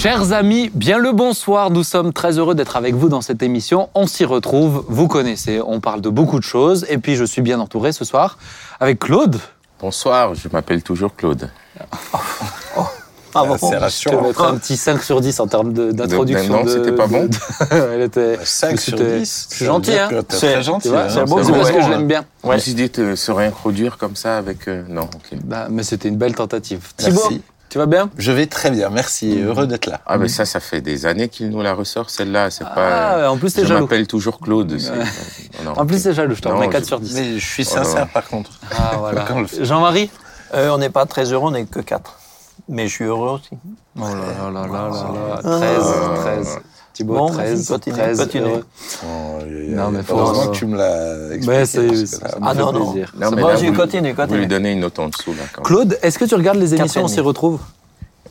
Chers amis, bien le bonsoir. Nous sommes très heureux d'être avec vous dans cette émission. On s'y retrouve, vous connaissez, on parle de beaucoup de choses. Et puis je suis bien entouré ce soir avec Claude. Bonsoir, je m'appelle toujours Claude. Ah bon, je te mettre un petit 5 sur 10 en termes d'introduction. Non, c'était pas bon. de- Elle était 5 sur c'était- 10. C'est gentil, hein C'est très gentil. Hein. c'est c'est c'est parce bon, que je l'aime bien. Je me suis dit de se réintroduire comme ça avec. euh, Non, ok. Bah, mais c'était une belle tentative. Merci. Thibaut, tu vas bien? Je vais très bien, merci. Heureux d'être là. Ah, mais ça, ça fait des années qu'il nous la ressort, celle-là. C'est Ah, pas. en plus, t'es je jaloux. m'appelle toujours Claude. Non, En plus, c'est jaloux, je te Non, remets 4 je- sur 10. Mais je suis Oh sincère par contre. Ah, voilà. Jean-Marie? Euh, on n'est pas très heureux, on n'est que 4. Mais je suis heureux aussi. Oh là là là là là là. 13, 13. Thibaut, Bon, 13, vas-y, continue, 13. continue. heureux. Oh, aïe, aïe, Non, mais faut- Heureusement que tu me l'as expliqué. Ouais, c'est- Ah non, non. plaisir. Non, mais j'ai vous- continué, Vous continué. lui donnez une note en dessous, là, quand même. Claude, est-ce que tu regardes les émissions On s'y retrouve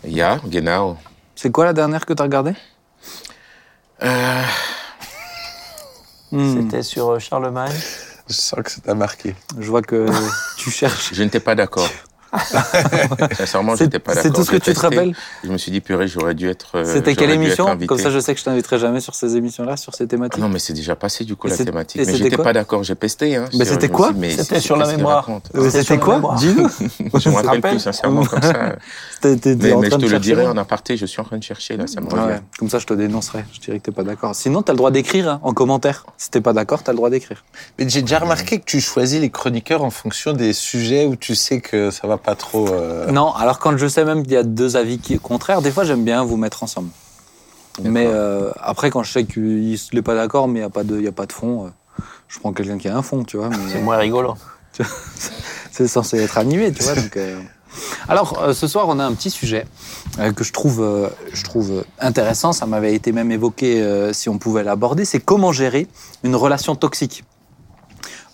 Ja, genau. C'est quoi la dernière que tu as regardée Euh, Hmm, C'était sur euh, Charlemagne. Je sens que ça t'a marqué. Je vois que tu cherches. je n'étais pas d'accord. Sincèrement, C'est j'étais pas d'accord. c'est tout ce que tu te rappelles Je me suis dit, purée, j'aurais dû être. euh, C'était quelle émission. Comme ça, je sais que je t'inviterai jamais sur ces émissions-là, sur ces Ah thématiques. Non, mais c'est déjà passé, du coup, Et la thématique. Mais j'étais pas d'accord, j'ai pesté. Hein, Mais c'était quoi C'était sur la mémoire. C'était quoi. Dis-nous. Je me rappelle plus, sincèrement, comme ça. Mais, je te le dirai en aparté, je suis en train de chercher, là, ça me revient. Comme ça, je te dénoncerai. Je dirais que t'es pas d'accord. Sinon, t'as le droit d'écrire hein, en commentaire. Si t'es pas d'accord, t'as le droit d'écrire. Mais j'ai déjà remarqué que tu choisis les chroniqueurs en fonction des sujets où tu sais que ça va pas trop. euh, Non, alors quand je sais même qu'il y a deux avis qui contraires, des fois j'aime bien vous mettre ensemble. Mais euh, après, quand je sais qu'il n'est pas d'accord, mais il n'y a, pas de- y a pas de fond, euh, je prends quelqu'un qui a un fond, tu vois. C'est moins rigolo. c'est censé être animé, tu vois. donc, euh. Alors, euh, ce soir, on a un petit sujet euh, que je trouve, euh, je trouve intéressant. Ça m'avait été même évoqué euh, si on pouvait l'aborder. C'est comment gérer une relation toxique.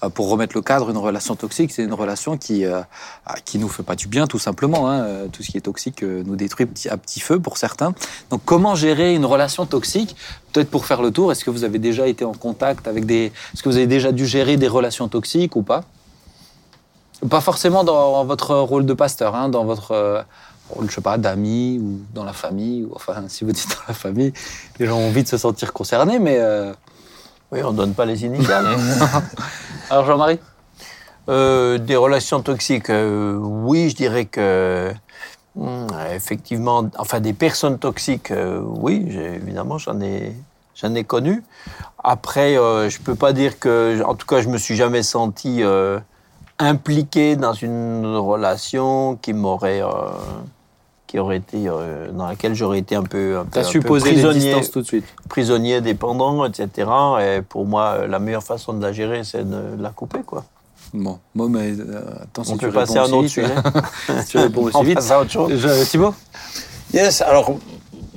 Euh, Pour remettre le cadre, une relation toxique, c'est une relation qui euh, ah, qui nous fait pas du bien, tout simplement. hein. Euh, Tout ce qui est toxique nous détruit à petit feu pour certains. Donc, comment gérer une relation toxique? Peut-être pour faire le tour, est-ce que vous avez déjà été en contact avec des... Est-ce que vous avez déjà dû gérer des relations toxiques ou pas? Pas forcément dans votre rôle de pasteur, hein, dans votre je sais pas, d'ami ou dans la famille. Ou, enfin, si vous dites dans la famille, les gens ont envie de se sentir concernés, mais... Oui, on donne pas les initiales. Alors, Jean-Marie? Euh, des relations toxiques, euh, oui, je dirais que hmm, effectivement, enfin des personnes toxiques, euh, oui, évidemment, j'en ai, j'en ai connu. Après, euh, je peux pas dire que, en tout cas, je me suis jamais senti euh, impliqué dans une relation qui m'aurait, euh, qui aurait été, euh, dans laquelle j'aurais été un peu, un peu, un su peu prisonnier tout de suite. prisonnier dépendant, etc. Et pour moi, euh, la meilleure façon de la gérer, c'est de la couper, quoi. Bon, moi, mais euh, attends, si On tu peut passer à un autre sujet. si tu réponds aussi On vite. passe à autre chose. Je- Thibaut? Yes, alors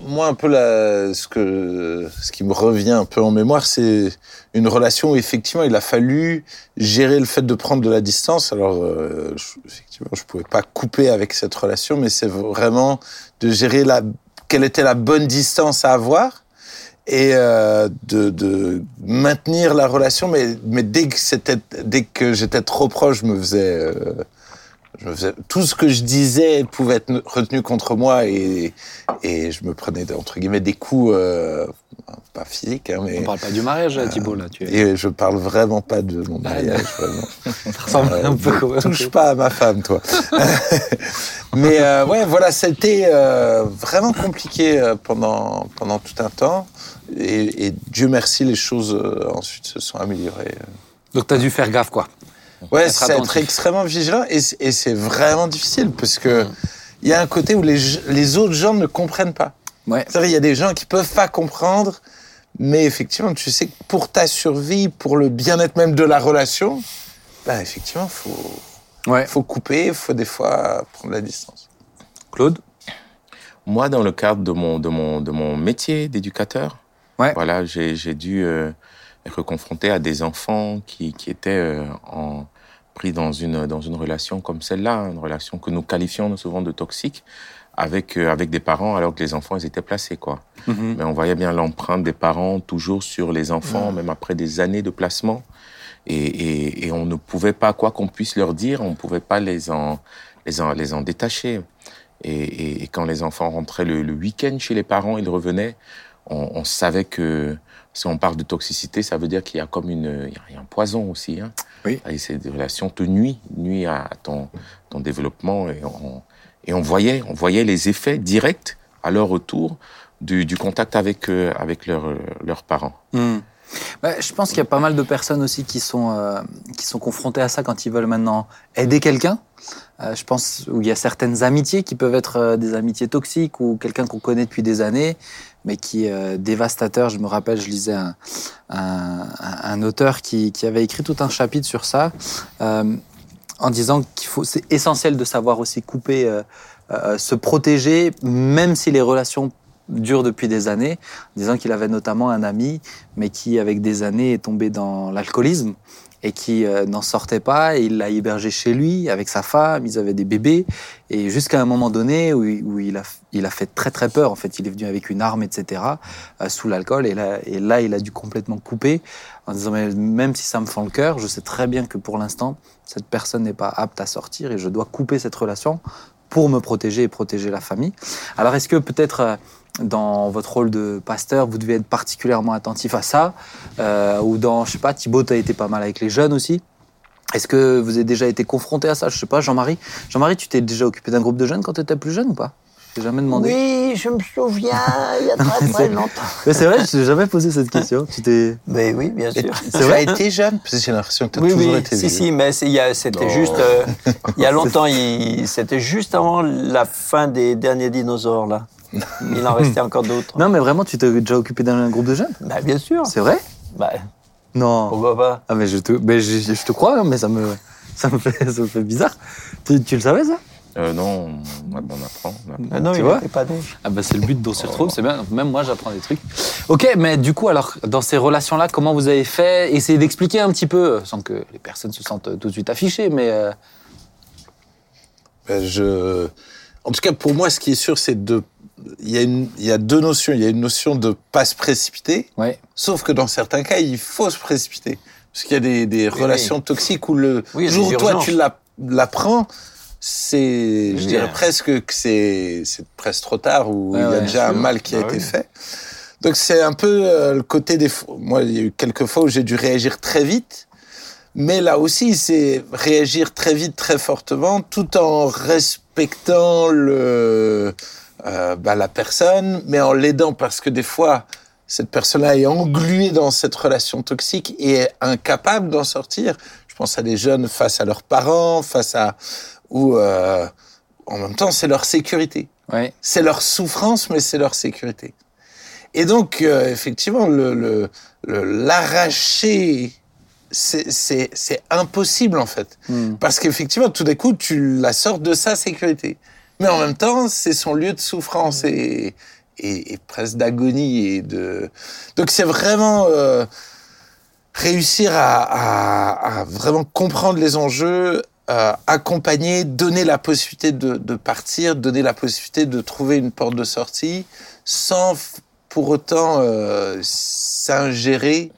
moi un peu ce que ce qui me revient un peu en mémoire, c'est une relation où effectivement il a fallu gérer le fait de prendre de la distance. Alors euh, je, effectivement, je pouvais pas couper avec cette relation, mais c'est vraiment de gérer la quelle était la bonne distance à avoir et euh, de, maintenir la relation. Mais dès que j'étais trop proche, je me faisais euh, je me faisais- tout ce que je disais pouvait être retenu contre moi et, et je me prenais entre guillemets des coups euh, pas physiques hein, mais On parle pas du mariage, Thibaut, là. Tu es... et je parle vraiment pas de mon mariage vraiment. Ça ressemble Euh, un peu même. touche pas à ma femme toi mais euh, ouais voilà c'était euh, vraiment compliqué euh, pendant pendant tout un temps et, et Dieu merci les choses euh, ensuite se sont améliorées euh. Donc, t'as dû faire gaffe, quoi. Ouais, c'est être extrêmement vigilant et, c'est vraiment difficile parce que il y a un côté où les, les autres gens ne comprennent pas. Ouais. C'est-à-dire, il y a des gens qui peuvent pas comprendre, mais effectivement, tu sais que pour ta survie, pour le bien-être même de la relation, bah, effectivement, faut, Ouais. faut couper, faut des fois prendre la distance. Claude? Moi, dans le cadre de mon, de mon, de mon métier d'éducateur, Ouais. voilà, j'ai j'ai dû euh, être confronté à des enfants qui, qui étaient euh, en, pris dans une, dans une relation comme celle-là, une relation que nous qualifions souvent de toxique, avec, euh, avec des parents alors que les enfants ils étaient placés. quoi. Mhm. Mais on voyait bien l'empreinte des parents toujours sur les enfants, même après des années de placement. Et, et, et on ne pouvait pas, quoi qu'on puisse leur dire, on ne pouvait pas les en, les en, les en détacher. Et, et, quand les enfants rentraient le, le week-end chez les parents, ils revenaient, on, on, savait que si on parle de toxicité, ça veut dire qu'il y a comme une, il y a un poison aussi. Hein. Oui. Et ces relations te nuisent, nuisent à ton, ton développement. Et on, et on voyait, on voyait les effets directs à leur retour du, du contact avec, euh, avec leur, leurs parents. Mmh. Bah, je pense qu'il y a pas mal de personnes aussi qui sont, euh, qui sont confrontées à ça quand ils veulent maintenant aider quelqu'un. Euh, je pense où il y a certaines amitiés qui peuvent être euh, des amitiés toxiques ou quelqu'un qu'on connaît depuis des années, mais qui est euh, dévastateur. Je me rappelle, je lisais un, un, auteur qui, qui, avait écrit tout un chapitre sur ça, euh, en disant qu'il faut, c'est essentiel de savoir aussi couper, euh, se protéger, même si les relations dure depuis des années, en disant qu'il avait notamment un ami, mais qui, avec des années, est tombé dans l'alcoolisme et qui euh, n'en sortait pas. Il l'a hébergé chez lui avec sa femme. Ils avaient des bébés. Et jusqu'à un moment donné où il, a, il a fait très très peur. En fait, il est venu avec une arme, etc. Euh, sous l'alcool. Et là, et là, il a dû complètement couper en disant mais même si ça me fend le cœur, je sais très bien que pour l'instant, cette personne n'est pas apte à sortir et je dois couper cette relation pour me protéger et protéger la famille. Alors, est-ce que peut-être euh, dans votre rôle de pasteur, vous devez être particulièrement attentif à ça euh, Ou dans, je sais pas, Thibaut, tu as été pas mal avec les jeunes aussi. Est-ce que vous avez déjà été confronté à ça? Je sais pas, Jean-Marie. Jean-Marie, tu t'es déjà occupé d'un groupe de jeunes quand tu étais plus jeune ou pas? Je jamais demandé. Oui, je me souviens, il y a très très longtemps. Mais c'est vrai, je t'ai jamais posé cette question. Tu t'es. Mais oui, bien sûr. C'est vrai, été jeune Parce que j'ai l'impression que tu as oui, toujours oui, été si, vieux. si, mais c'était juste. Euh, il y a longtemps, c'était juste avant la fin des derniers dinosaures, là. Il en restait encore d'autres. Non, mais vraiment, tu t'es déjà occupé d'un groupe de jeunes? Bah, bien sûr. C'est vrai? Bah, Non. pourquoi pas? Ah, mais je te, mais je, je te crois, hein, mais ça me, ça me fait, ça me fait bizarre. Tu, tu le savais, ça? Euh, non, on, on apprend. on apprend. Ah Non, Tu il vois pas né. Ah bah c'est le but dont on se retrouve, c'est bien. Même moi j'apprends des trucs. Ok, mais du coup alors dans ces relations-là, comment vous avez fait? Essayez d'expliquer un petit peu, sans que les personnes se sentent tout de suite affichées, mais euh, Ben, je... En tout cas, pour moi, ce qui est sûr, c'est de. Il y, a une... il y a deux notions. Il y a une notion de pas se précipiter, ouais. sauf que dans certains cas, il faut se précipiter. Parce qu'il y a des, des Oui, relations toxiques où le Oui, jour où toi tu l'app- l'apprends, c'est, je dirais hein. presque que c'est, c'est presque trop tard ou il y a ouais, déjà un mal qui a Ah été oui. fait. Donc c'est un peu euh, le côté des. Moi, il y a eu quelques fois où j'ai dû réagir très vite. Mais là aussi, c'est réagir très vite, très fortement, tout en respectant le, euh, bah, la personne, mais en l'aidant parce que des fois, cette personne-là est engluée dans cette relation toxique et est incapable d'en sortir. Je pense à des jeunes face à leurs parents, face à ou euh, en même temps, c'est leur sécurité. ouais. C'est leur souffrance, mais c'est leur sécurité. Et donc, euh, effectivement, le, l'arracher, c'est impossible, en fait. Hmm. Parce qu'effectivement, tout d'un coup, tu la sors de sa sécurité. Mais en même temps, c'est son lieu de souffrance et, et, et presque d'agonie. Et de... Donc, c'est vraiment euh, réussir à, à, à vraiment comprendre les enjeux, euh, accompagner, donner la possibilité de, de partir, donner la possibilité de trouver une porte de sortie, sans pour autant euh, s'ingérer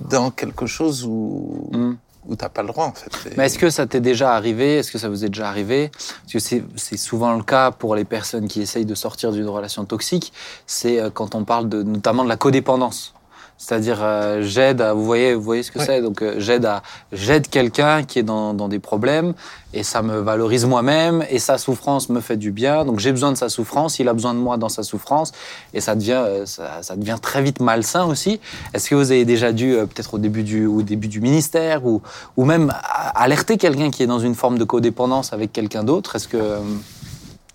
dans quelque chose où, Hmm. Où t'as pas le droit en fait. Mais est-ce que ça t'est déjà arrivé? Est-ce que ça vous est déjà arrivé? Parce que c'est c'est souvent le cas pour les personnes qui essayent de sortir d'une relation toxique. C'est euh, quand on parle de, notamment de la codépendance. C'est-à-dire, euh, j'aide à, vous voyez, vous voyez ce que c'est. Donc, euh, j'aide à, j'aide quelqu'un qui est dans, dans des problèmes et ça me valorise moi-même et sa souffrance me fait du bien. Donc, j'ai besoin de sa souffrance, il a besoin de moi dans sa souffrance et ça devient, euh, ça, ça devient très vite malsain aussi. Est-ce que vous avez déjà dû, peut-être au début du, au début du ministère ou, ou même a- alerter quelqu'un qui est dans une forme de codépendance avec quelqu'un d'autre? Est-ce que,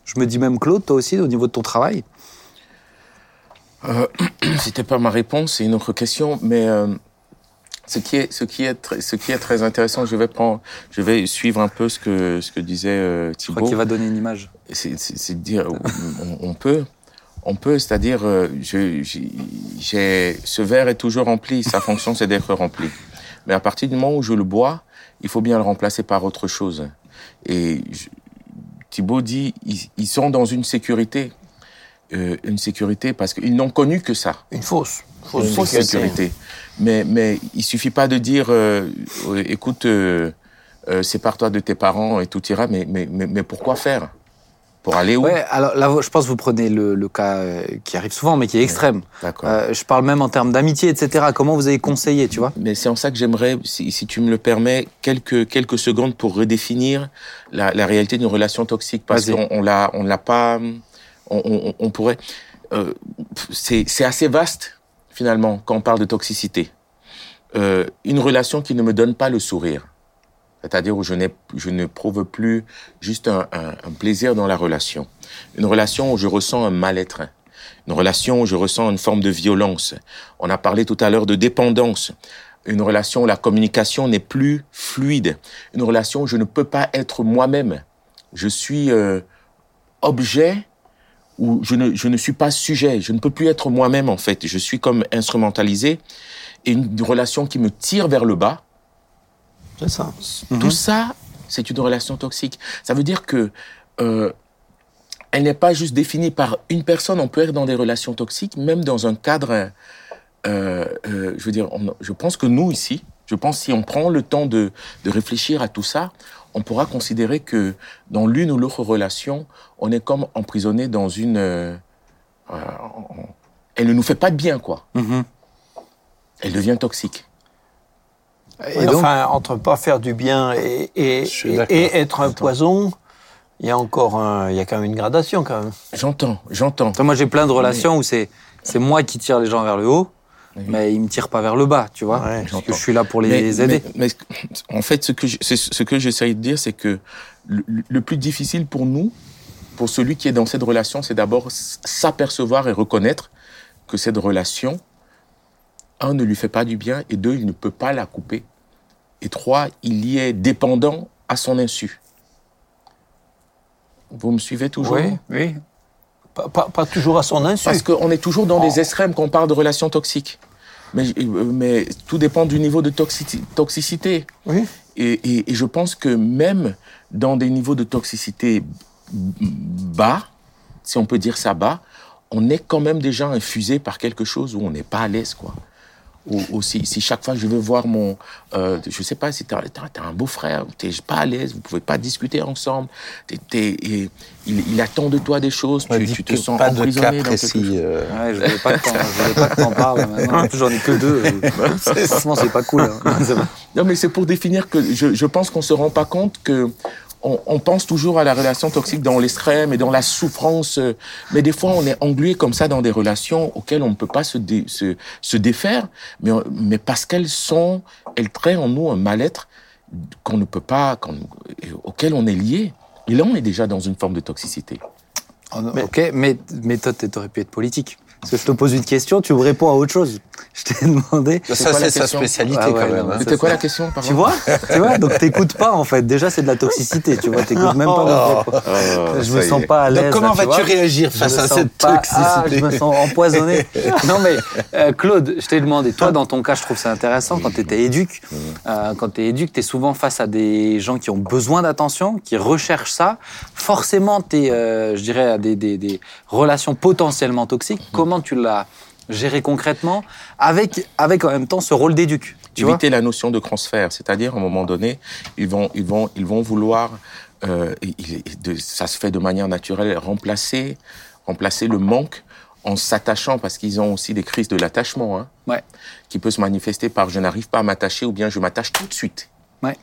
je me dis même Claude, toi aussi, au niveau de ton travail? Euh, C'était pas ma réponse, c'est une autre question, mais euh, ce qui est ce qui est très, ce qui est très intéressant, je vais prendre, je vais suivre un peu ce que ce que disait euh, Je crois Thibault. qu'il va donner une image. C'est dire, on, on peut, on peut, c'est-à-dire, je- j'ai ce verre est toujours rempli, sa fonction c'est d'être rempli. Mais à partir du moment où je le bois, il faut bien le remplacer par autre chose. Et je- Thibault dit, ils, ils sont dans une sécurité, euh, une sécurité parce qu'ils n'ont connu que ça Une fausse. une fausse sécurité. Mais, mais il suffit pas de dire, euh, euh, écoute, euh, sépare-toi de tes parents et tout ira, mais, mais, mais, mais pourquoi faire? Pour aller où? Ouais, alors là, je pense que vous prenez le, le cas qui arrive souvent, mais qui est extrême. Euh, je parle même en termes d'amitié, etc. Comment vous avez conseillé, tu vois? Mais c'est en ça que j'aimerais, si, si tu me le permets, quelques, quelques secondes pour redéfinir la, la réalité d'une relation toxique. Parce qu'on on l'a, on l'a pas, on, pourrait, euh, c'est, assez vaste, finalement, quand on parle de toxicité. Euh, une relation qui ne me donne pas le sourire. C'est-à-dire où je, ne prouve plus juste un, un, un plaisir dans la relation. Une relation où je ressens un mal-être. Une relation où je ressens une forme de violence. On a parlé tout à l'heure de dépendance. Une relation où la communication n'est plus fluide. Une relation où je ne peux pas être moi-même. Je suis euh, objet où je ne, je ne suis pas sujet. Je ne peux plus être moi-même en fait. Je suis comme instrumentalisé. Et une relation qui me tire vers le bas. C'est ça. Tout ça, c'est une relation toxique. Ça veut dire que euh, elle n'est pas juste définie par une personne. On peut être dans des relations toxiques, même dans un cadre. Euh, euh, je veux dire, on- je pense que nous ici, je pense si on prend le temps de, de réfléchir à tout ça, on pourra considérer que dans l'une ou l'autre relation, on est comme emprisonné dans une. euh, euh, on- elle ne nous fait pas de bien, quoi. Mhm. Elle devient toxique. Et donc, enfin, entre pas faire du bien et, être un poison, il y a encore un, il y a quand même une gradation quand même. J'entends, j'entends. Moi, j'ai plein de relations où c'est c'est moi qui tire les gens vers le haut, mais ils me tirent pas vers le bas, tu vois. Ouais, parce que je suis là pour les aider. Mais, mais en fait, ce que je- c'est ce que j'essaye de dire, c'est que le, le plus difficile pour nous, pour celui qui est dans cette relation, c'est d'abord s'apercevoir et reconnaître que cette relation, un, ne lui fait pas du bien, et deux, il ne peut pas la couper, et trois, il y est dépendant à son insu. Vous me suivez toujours? Oui. oui. Pas, pas- pas toujours à son insu. Parce qu'on est toujours dans des extrêmes quand on parle de relations toxiques. Mais, mais tout dépend du niveau de toxici- toxicité. Oui. Et, et- et je pense que même dans des niveaux de toxicité bas, si on peut dire ça bas, on est quand même déjà infusé par quelque chose où on n'est pas à l'aise, quoi. Ou, ou si, si chaque fois je veux voir mon, euh, je sais pas, si t'as as, un beau-frère, t'es pas à l'aise, vous pouvez pas discuter ensemble, et il, il attend de toi des choses, tu, tu te que sens pas de cas emprisonné dans quelque précis. euh, Ouais, je voulais pas que t'en- je voulais pas que t'en parles maintenant. J'en ai que deux. Franchement, c'est pas cool. hein. Non, mais c'est pour définir que je, je pense qu'on se rend pas compte que on, on pense toujours à la relation toxique dans l'extrême et dans la souffrance, euh, mais des fois on est englué comme ça dans des relations auxquelles on ne peut pas se, dé- se, se défaire, mais, mais parce qu'elles sont, elles créent en nous un mal-être qu'on ne peut pas, auquel on est lié. Et là, on est déjà dans une forme de toxicité. Ok, mais, mais toi, t'aurais pu être politique. Parce que je te pose une question, tu me réponds à autre chose. Je t'ai demandé. Ça, c'est sa spécialité Ah ouais, quand même. hein. C'était quoi la question par Tu vois Tu vois Donc t'écoutes pas en fait. Déjà, c'est de la toxicité. Tu vois, t'écoutes même pas mon propos. je me sens pas à l'aise. Comment vas-tu réagir face à cette pas- toxicité Ah, je me sens empoisonné. non mais euh, Claude, je t'ai demandé, toi dans ton cas, je trouve ça intéressant quand tu étais éduc. Euh, quand tu es éduc, tu es souvent face à des gens qui ont besoin d'attention, qui recherchent ça. Forcément, tu es, je dirais, à des, des, des relations potentiellement toxiques. Comment tu l'as géré concrètement avec, avec en même temps ce rôle d'éduc éviter la notion de transfert, c'est-à-dire à un moment donné, ils vont, ils vont, ils vont vouloir, euh, il- il- de- ça se fait de manière naturelle, remplacer, remplacer le manque en s'attachant, parce qu'ils ont aussi des crises de l'attachement, hein, Ouais. qui peut se manifester par je n'arrive pas à m'attacher ou bien je m'attache tout de suite. Ouais.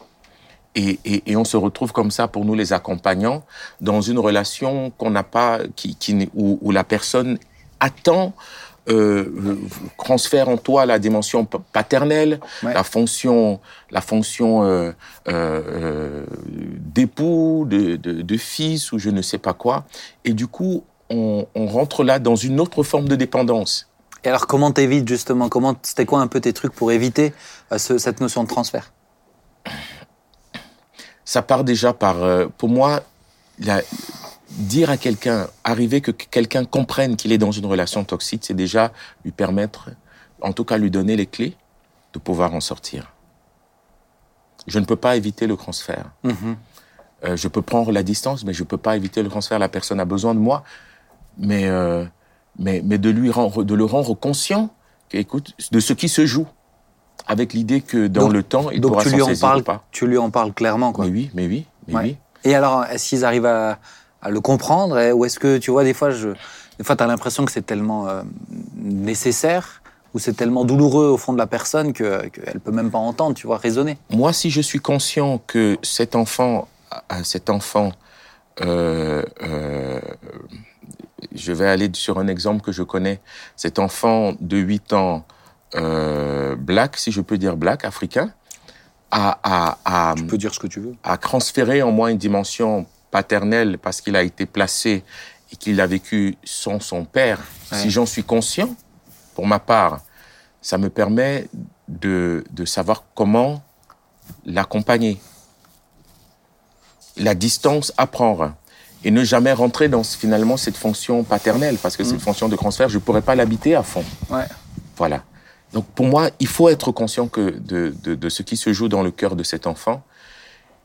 Et, et, et on se retrouve comme ça pour nous les accompagnants dans une relation qu'on n'a pas, qui, qui, où la personne attend euh, transfère en toi la dimension pa- paternelle, Ouais. la fonction, la fonction euh, euh, euh, d'époux, de, de, de fils ou je ne sais pas quoi. Et du coup, on, on rentre là dans une autre forme de dépendance. Et alors, comment t'évites justement? Comment C'était quoi un peu tes trucs pour éviter ce- cette notion de transfert? Ça part déjà par, pour moi, la- dire à quelqu'un, arriver que quelqu'un comprenne qu'il est dans une relation toxique, c'est déjà lui permettre, en tout cas lui donner les clés de pouvoir en sortir. Je ne peux pas éviter le transfert. Mhm. Euh, je peux prendre la distance, mais je peux pas éviter le transfert. La personne a besoin de moi, mais euh, mais mais de lui rendre, de le rendre conscient, écoute, de ce qui se joue, avec l'idée que dans Donc- le temps, il Donc pourra s'en saisir parles, ou pas. tu lui en parles clairement quoi. Mais oui, mais oui, mais Ouais. oui. Et alors, est-ce qu'ils arrivent à, à le comprendre et- Ou est-ce que, tu vois, des fois, je, des fois, tu as l'impression que c'est tellement euh, nécessaire ou c'est tellement douloureux au fond de la personne que- qu'elle peut même pas entendre, tu vois, raisonner. Moi, si je suis conscient que cet enfant, euh, cet enfant, euh, euh, je vais aller sur un exemple que je connais, cet enfant de 8 ans, black, si je peux dire black, africain, a, a, a, Tu peux dire ce que tu veux. a transféré en moi une dimension paternelle parce qu'il a été placé et qu'il a vécu sans son père. Ouais. Si j'en suis conscient, pour ma part, ça me permet de, de savoir comment l'accompagner. La distance à prendre et ne jamais rentrer dans finalement cette fonction paternelle parce que cette fonction de transfert, je ne pourrais pas l'habiter à fond. Ouais. Voilà. Donc pour moi, il faut être conscient que de, de, de ce qui se joue dans le cœur de cet enfant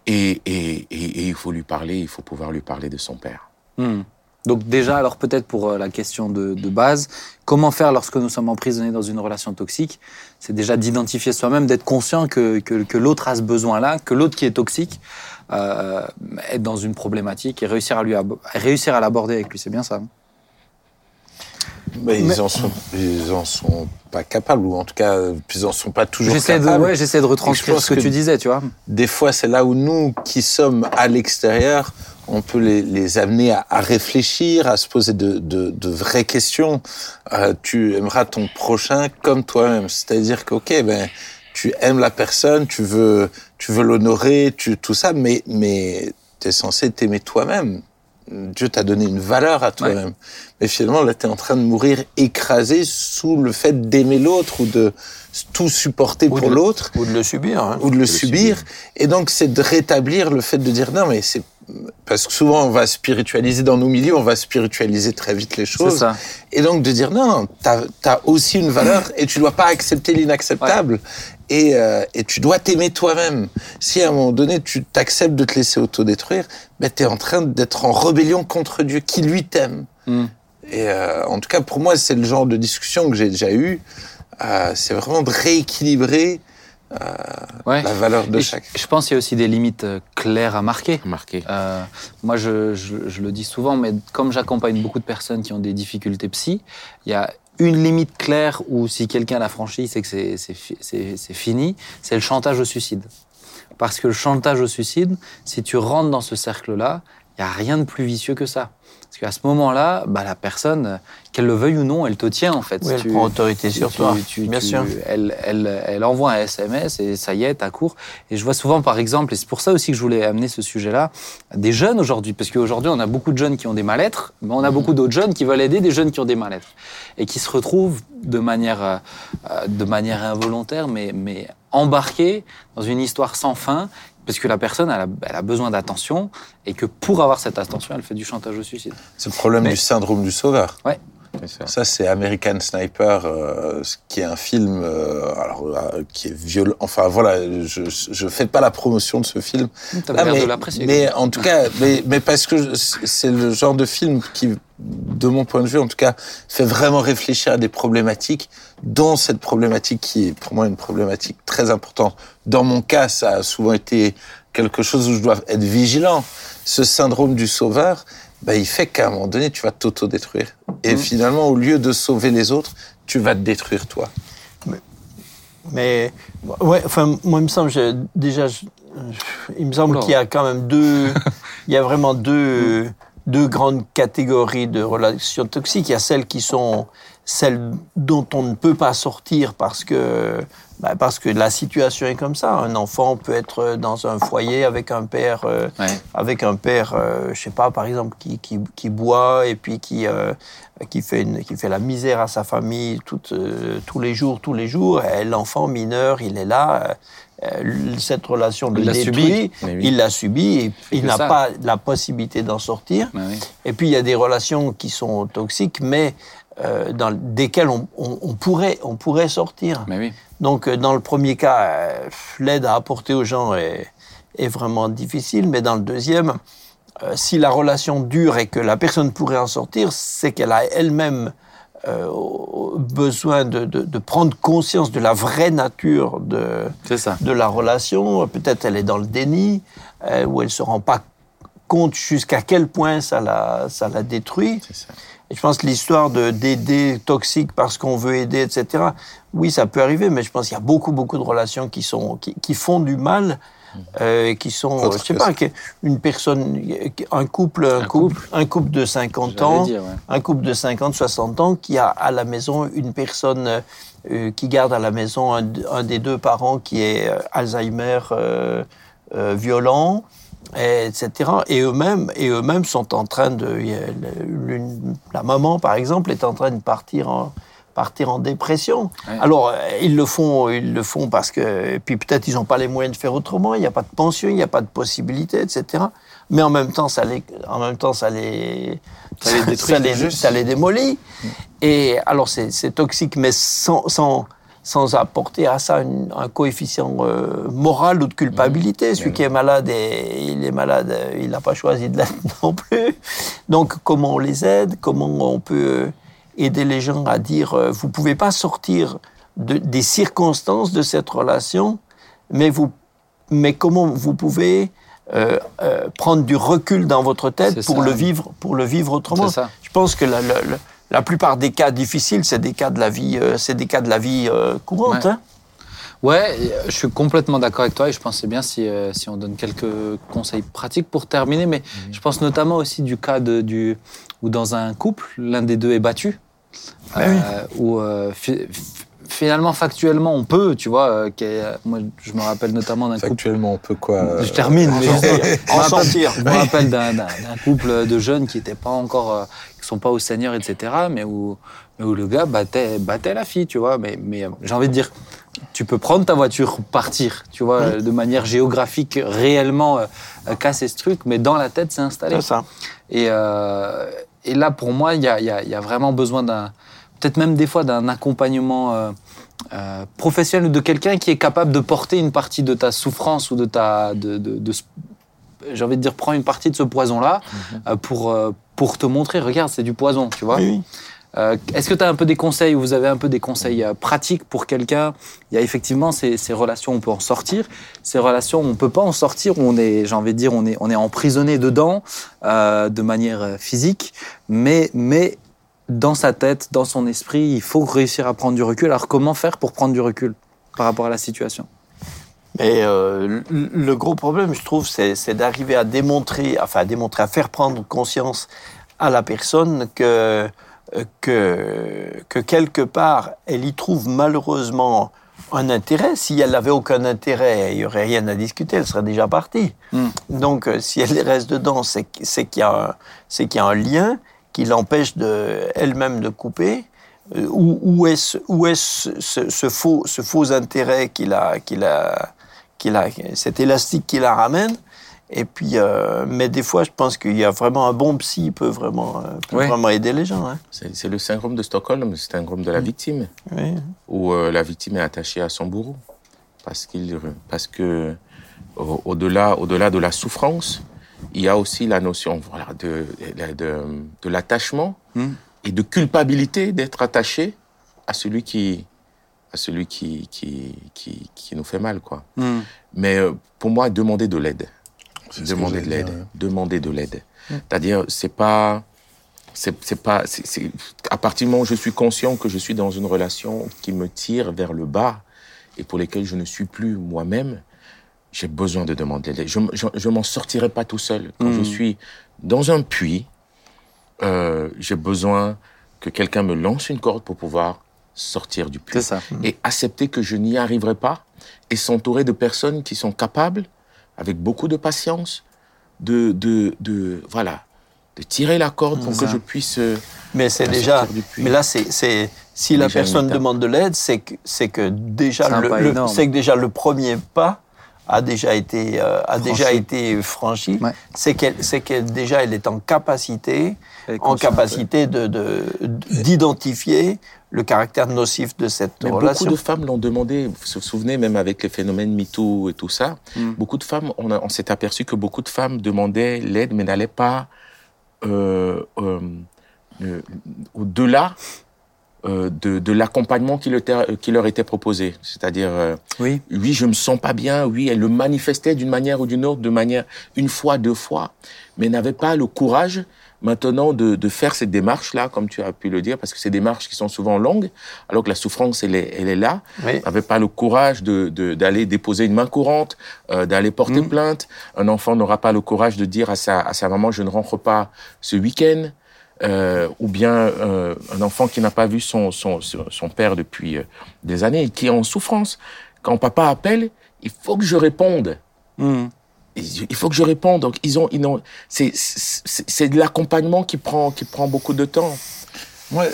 et, il faut lui parler, il faut pouvoir lui parler de son père. Hmm. Donc déjà, alors peut-être pour euh, la question de, base, comment faire lorsque nous sommes emprisonnés dans une relation toxique? C'est déjà d'identifier soi-même, d'être conscient que, que, l'autre a ce besoin-là, que l'autre qui est toxique euh, est dans une problématique et réussir à lui réussir à l'aborder avec lui, c'est bien ça. hein? Mais, Mais- ils en sont, ils en sont pas capables, ou en tout cas, ils en sont pas toujours J'essaie de, capables. ouais, j'essaie de Et retranscrire ce que, que- tu disais, tu vois. Des fois, c'est là où nous, qui sommes à l'extérieur, on peut les, les amener à, à réfléchir, à se poser de, de, de vraies questions. Euh, tu aimeras ton prochain comme toi-même. C'est-à-dire que, ok, ben, tu aimes la personne, tu veux, tu veux l'honorer, tu, tout ça, mais, mais t'es censé t'aimer toi-même. Dieu t'a donné une valeur à toi-même. Mais finalement, là, t'es en train de mourir écrasé sous le fait d'aimer l'autre ou de tout supporter Ou pour l'autre Ou de le subir. hein. ou de le, le subir. Et donc, c'est de rétablir le fait de dire non, mais c'est parce que souvent on va spiritualiser dans nos milieux, on va spiritualiser très vite les choses. ça. Et donc de dire non, non, t'as as aussi une valeur et tu dois pas accepter l'inacceptable. Et, euh, et tu dois t'aimer toi-même. Si à un moment donné tu t'acceptes de te laisser autodétruire, ben t'es en train d'être en rébellion contre Dieu qui lui t'aime. Hmm. Et euh, en tout cas pour moi c'est le genre de discussion que j'ai déjà eu. Euh, c'est vraiment de rééquilibrer Ouais. la valeur de Et chaque. je pense qu'il y a aussi des limites euh, claires à marquer. Marqué. Euh, moi, je, je- je le dis souvent, mais comme j'accompagne beaucoup de personnes qui ont des difficultés psy, il y a une limite claire où si quelqu'un l'a franchie, c'est que c'est fini, c'est le chantage au suicide. Parce que le chantage au suicide, si tu rentres dans ce cercle-là, il n'y a rien de plus vicieux que ça. Parce qu'à ce moment-là, bah, la personne, qu'elle le veuille ou non, elle te tient en fait. Oui, elle Tu- prend autorité sur tu- toi. tu- bien tu- sûr. Elle, elle, elle envoie un SMS et ça y est, t'as cours. Et je vois souvent, par exemple, et c'est pour ça aussi que je voulais amener ce sujet-là, des jeunes aujourd'hui, parce qu'aujourd'hui, on a beaucoup de jeunes qui ont des mal-être, mais on a beaucoup d'autres jeunes qui veulent aider des jeunes qui ont des mal-être. Et qui se retrouvent de manière, euh, de manière involontaire, mais, mais embarqués dans une histoire sans fin, parce que la personne, elle a, elle a besoin d'attention, et que pour avoir cette attention, elle fait du chantage au suicide. C'est le problème Mais- du syndrome du sauveur. C'est ça. Ça, c'est American Sniper, euh, ce qui est un film euh, alors, euh, qui est violent. Enfin, voilà, je je fais pas la promotion de ce film. Ah, l'air mais, de l'apprécier. mais en tout cas, mais, mais parce que c'est le genre de film qui, de mon point de vue, en tout cas, fait vraiment réfléchir à des problématiques, dont cette problématique qui est pour moi une problématique très importante. Dans mon cas, ça a souvent été quelque chose où je dois être vigilant. Ce syndrome du sauveur, bah, il fait qu'à un moment donné, tu vas t'autodétruire. Et Mhm. finalement, au lieu de sauver les autres, tu vas te détruire toi. Mais ouais, enfin, moi, il me semble, je- déjà, je- il me semble qu'il y a quand même deux, il y a vraiment deux, deux grandes catégories de relations toxiques. Il y a celles qui sont celles dont on ne peut pas sortir parce que bah, parce que la situation est comme ça. Un enfant peut être dans un foyer avec un père euh, Ouais. avec un père, euh, je sais pas, par exemple, qui, qui, qui boit et puis qui, euh, qui, fait une, qui fait la misère à sa famille euh, tous les jours, tous les jours. Et L'enfant mineur, il est là. euh, cette relation le Il détruit, oui. il l'a subi et il n'a pas la possibilité d'en sortir. Oui. Et puis il y a des relations qui sont toxiques, mais euh, dans desquelles on, on, on pourrait, on pourrait sortir. Mais oui. Donc, euh, dans le premier cas, euh, l'aide à apporter aux gens est, est vraiment difficile, mais dans le deuxième, euh, si la relation dure et que la personne pourrait en sortir, c'est qu'elle a elle-même besoin de, de, de prendre conscience de la vraie nature de, de la relation. Peut-être elle est dans le déni, ou elle se rend pas compte jusqu'à quel point ça la, ça la détruit. C'est ça. Je pense que l'histoire de d'aider toxique parce qu'on veut aider, etc. Oui, ça peut arriver, mais je pense qu'il y a beaucoup, beaucoup de relations qui sont qui, qui font du mal, euh, qui sont, Autre je sais pas, une personne, un couple, un, Un couple, un couple de 50 J'allais ans, dire, ouais. un couple de 50, 60 ans qui a à la maison une personne euh, qui garde à la maison un, un des deux parents qui est euh, Alzheimer euh, euh, violent, etc. Et eux-mêmes, et eux-mêmes sont en train de, la maman par exemple est en train de partir en partir en dépression. Ouais. Alors ils le font, ils le font parce que, et puis peut-être ils n'ont pas les moyens de faire autrement. Il n'y a pas de pension, il n'y a pas de possibilité, etc. Mais en même temps, ça les, en même temps, ça les, Ça les détruit, ça les, juste. ça les démolit. Et alors c'est c'est toxique, mais sans, sans, sans apporter à ça une- un coefficient euh, moral ou de culpabilité. Celui qui est malade, et, il est malade, euh, il n'a pas choisi de l'être non plus. Donc comment on les aide? Comment on peut euh, aider les gens à dire euh, vous pouvez pas sortir de- des circonstances de cette relation, mais vous, mais comment vous pouvez euh, euh, prendre du recul dans votre tête pour le vivre, pour le vivre autrement? Je pense que la, la- la- la plupart des cas difficiles, c'est des cas de la vie, euh, c'est des cas de la vie euh, courante. Ouais. hein. Ouais, je suis complètement d'accord avec toi et je c'est bien si, euh, si on donne quelques conseils pratiques pour terminer, mais je pense notamment aussi du cas de, du, où dans un couple, l'un des deux est battu, Ah oui. où euh, finalement, factuellement, on peut, tu vois, euh, a- moi je me rappelle notamment d'un couple Factuellement, on peut quoi euh, je termine, mais juste- je En sortir. Je me rappelle d'un couple de jeunes qui n'étaient pas encore, euh, qui sont pas au Seigneur, etc. Mais où, mais où le gars battait, battait la fille, tu vois. Mais, mais euh, j'ai envie de dire, tu peux prendre ta voiture, partir, tu vois, euh, de manière géographique, réellement euh, euh, casser ce truc, mais dans la tête, c'est installé. C'est ça. Et, euh, et là, pour moi, il y a, il y a- il y a vraiment besoin d'un, peut-être même des fois d'un accompagnement euh, euh, professionnel ou de quelqu'un qui est capable de porter une partie de ta souffrance ou de ta, de, de- de ce- j'ai envie de dire, prends une partie de ce poison-là euh, pour, pour te montrer, regarde, c'est du poison, tu vois. Oui. Euh, Est-ce que tu as un peu des conseils, ou vous avez un peu des conseils euh, pratiques pour quelqu'un? Il y a effectivement ces, ces relations, on peut en sortir. Ces relations, on peut pas en sortir, on est, j'ai envie de dire, on est, on est emprisonné dedans euh, de manière physique, mais, mais dans sa tête, dans son esprit, il faut réussir à prendre du recul. Alors comment faire pour prendre du recul par rapport à la situation? Mais euh, le gros problème, je trouve, c'est d'arriver à démontrer, enfin à démontrer, à faire prendre conscience à la personne que que que quelque part, elle y trouve malheureusement un intérêt. Si elle n'avait aucun intérêt, il y aurait rien à discuter, elle serait déjà partie. Mm. Donc, euh, si elle reste dedans, c'est que- c'est qu'il y a un, c'est qu'il y a un lien qui l'empêche de elle-même de couper. Euh, Où, où est-ce où est ce, faux ce faux intérêt qui la qui la qui la cet élastique qui la ramène et puis euh, mais des fois je pense qu'il y a vraiment un bon psy peut vraiment euh, peut Ouais. vraiment aider les gens hein. C'est c'est le syndrome de Stockholm, le syndrome de la victime, Oui. où euh, la victime est attachée à son bourreau. Parce, qu'il, parce que au- au-delà, au-delà de la souffrance, il y a aussi la notion voilà, de, de, de l'attachement Mm. et de culpabilité d'être attaché à celui qui, à celui qui, qui, qui, qui nous fait mal. Quoi. Hmm. Mais euh, pour moi, demander de l'aide. Demander de l'aide. ouais. Demander de l'aide. C'est-à-dire, c'est pas. C'est pas. à partir du moment où je suis conscient que je suis dans une relation qui me tire vers le bas et pour lesquelles je ne suis plus moi-même, j'ai besoin de demander de l'aide. Je, je, je m'en sortirai pas tout seul. Quand je Mm. suis dans un puits, euh, j'ai besoin que quelqu'un me lance une corde pour pouvoir sortir du puits C'est ça. et accepter que je n'y arriverai pas et s'entourer de personnes qui sont capables, avec beaucoup de patience, de, de, de voilà, de tirer la corde pour que je puisse. euh, mais c'est déjà sortir du puits. mais là c'est c'est si la personne demande de l'aide c'est que c'est que déjà le, c'est que déjà le premier pas a déjà été euh, a déjà été franchi Ouais. c'est qu'elle c'est qu'elle déjà elle est en capacité est en capacité de de- d'identifier le caractère nocif de cette Mais relation. beaucoup de femmes l'ont demandé. Vous vous souvenez, même avec les phénomènes MeToo et tout ça, Mm. beaucoup de femmes, on, s'est aperçu que beaucoup de femmes demandaient l'aide, mais n'allaient pas euh, euh, au-delà euh, de, de l'accompagnement qui, le qui leur était proposé. C'est-à-dire, euh, Oui. oui, je me sens pas bien, oui, elle le manifestait d'une manière ou d'une autre, de manière une fois, deux fois, mais n'avait pas le courage maintenant de, de faire cette démarche-là, comme tu as pu le dire, parce que des démarches qui sont souvent longues, alors que la souffrance, elle est, elle est là. Oui. n'avait pas le courage de de- d'aller déposer une main courante, euh, d'aller porter Mm. plainte. Un enfant n'aura pas le courage de dire à sa, à sa maman, je ne rentre pas ce week-end. Euh, ou bien euh, un enfant qui n'a pas vu son, son, son père depuis euh, des années et qui est en souffrance. Quand papa appelle, il faut que je réponde. Mhm. Il faut que je réponde. Donc ils ont, ils ont, c'est, c'est, c'est de l'accompagnement qui prend, qui prend beaucoup de temps. Moi,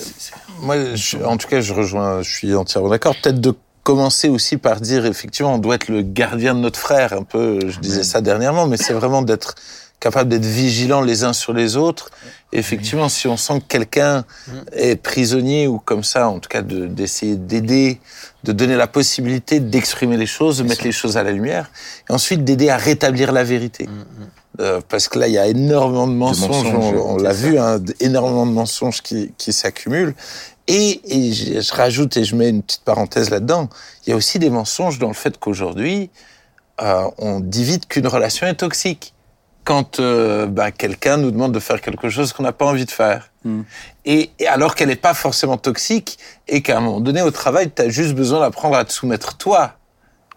moi je- en tout cas, je rejoins, je suis entièrement d'accord. Peut-être de commencer aussi par dire, effectivement, on doit être le gardien de notre frère, un peu, je disais ça dernièrement, mais c'est vraiment d'être capable d'être vigilant les uns sur les autres. Et effectivement, si on sent que quelqu'un est prisonnier ou comme ça, en tout cas, de- d'essayer d'aider, de donner la possibilité d'exprimer les choses, de mettre les choses à la lumière, et ensuite d'aider à rétablir la vérité. Euh, parce que là, il y a énormément de mensonges, mensonges, on, l'a vu, hein, énormément de mensonges qui, qui s'accumulent. Et, et je, je rajoute, et je mets une petite parenthèse là-dedans, il y a aussi des mensonges dans le fait qu'aujourd'hui, euh, on dit vite qu'une relation est toxique. Quand euh, bah, quelqu'un nous demande de faire quelque chose qu'on n'a pas envie de faire. Mm. Et, et alors qu'elle n'est pas forcément toxique, et qu'à un moment donné, au travail, tu as juste besoin d'apprendre à te soumettre toi.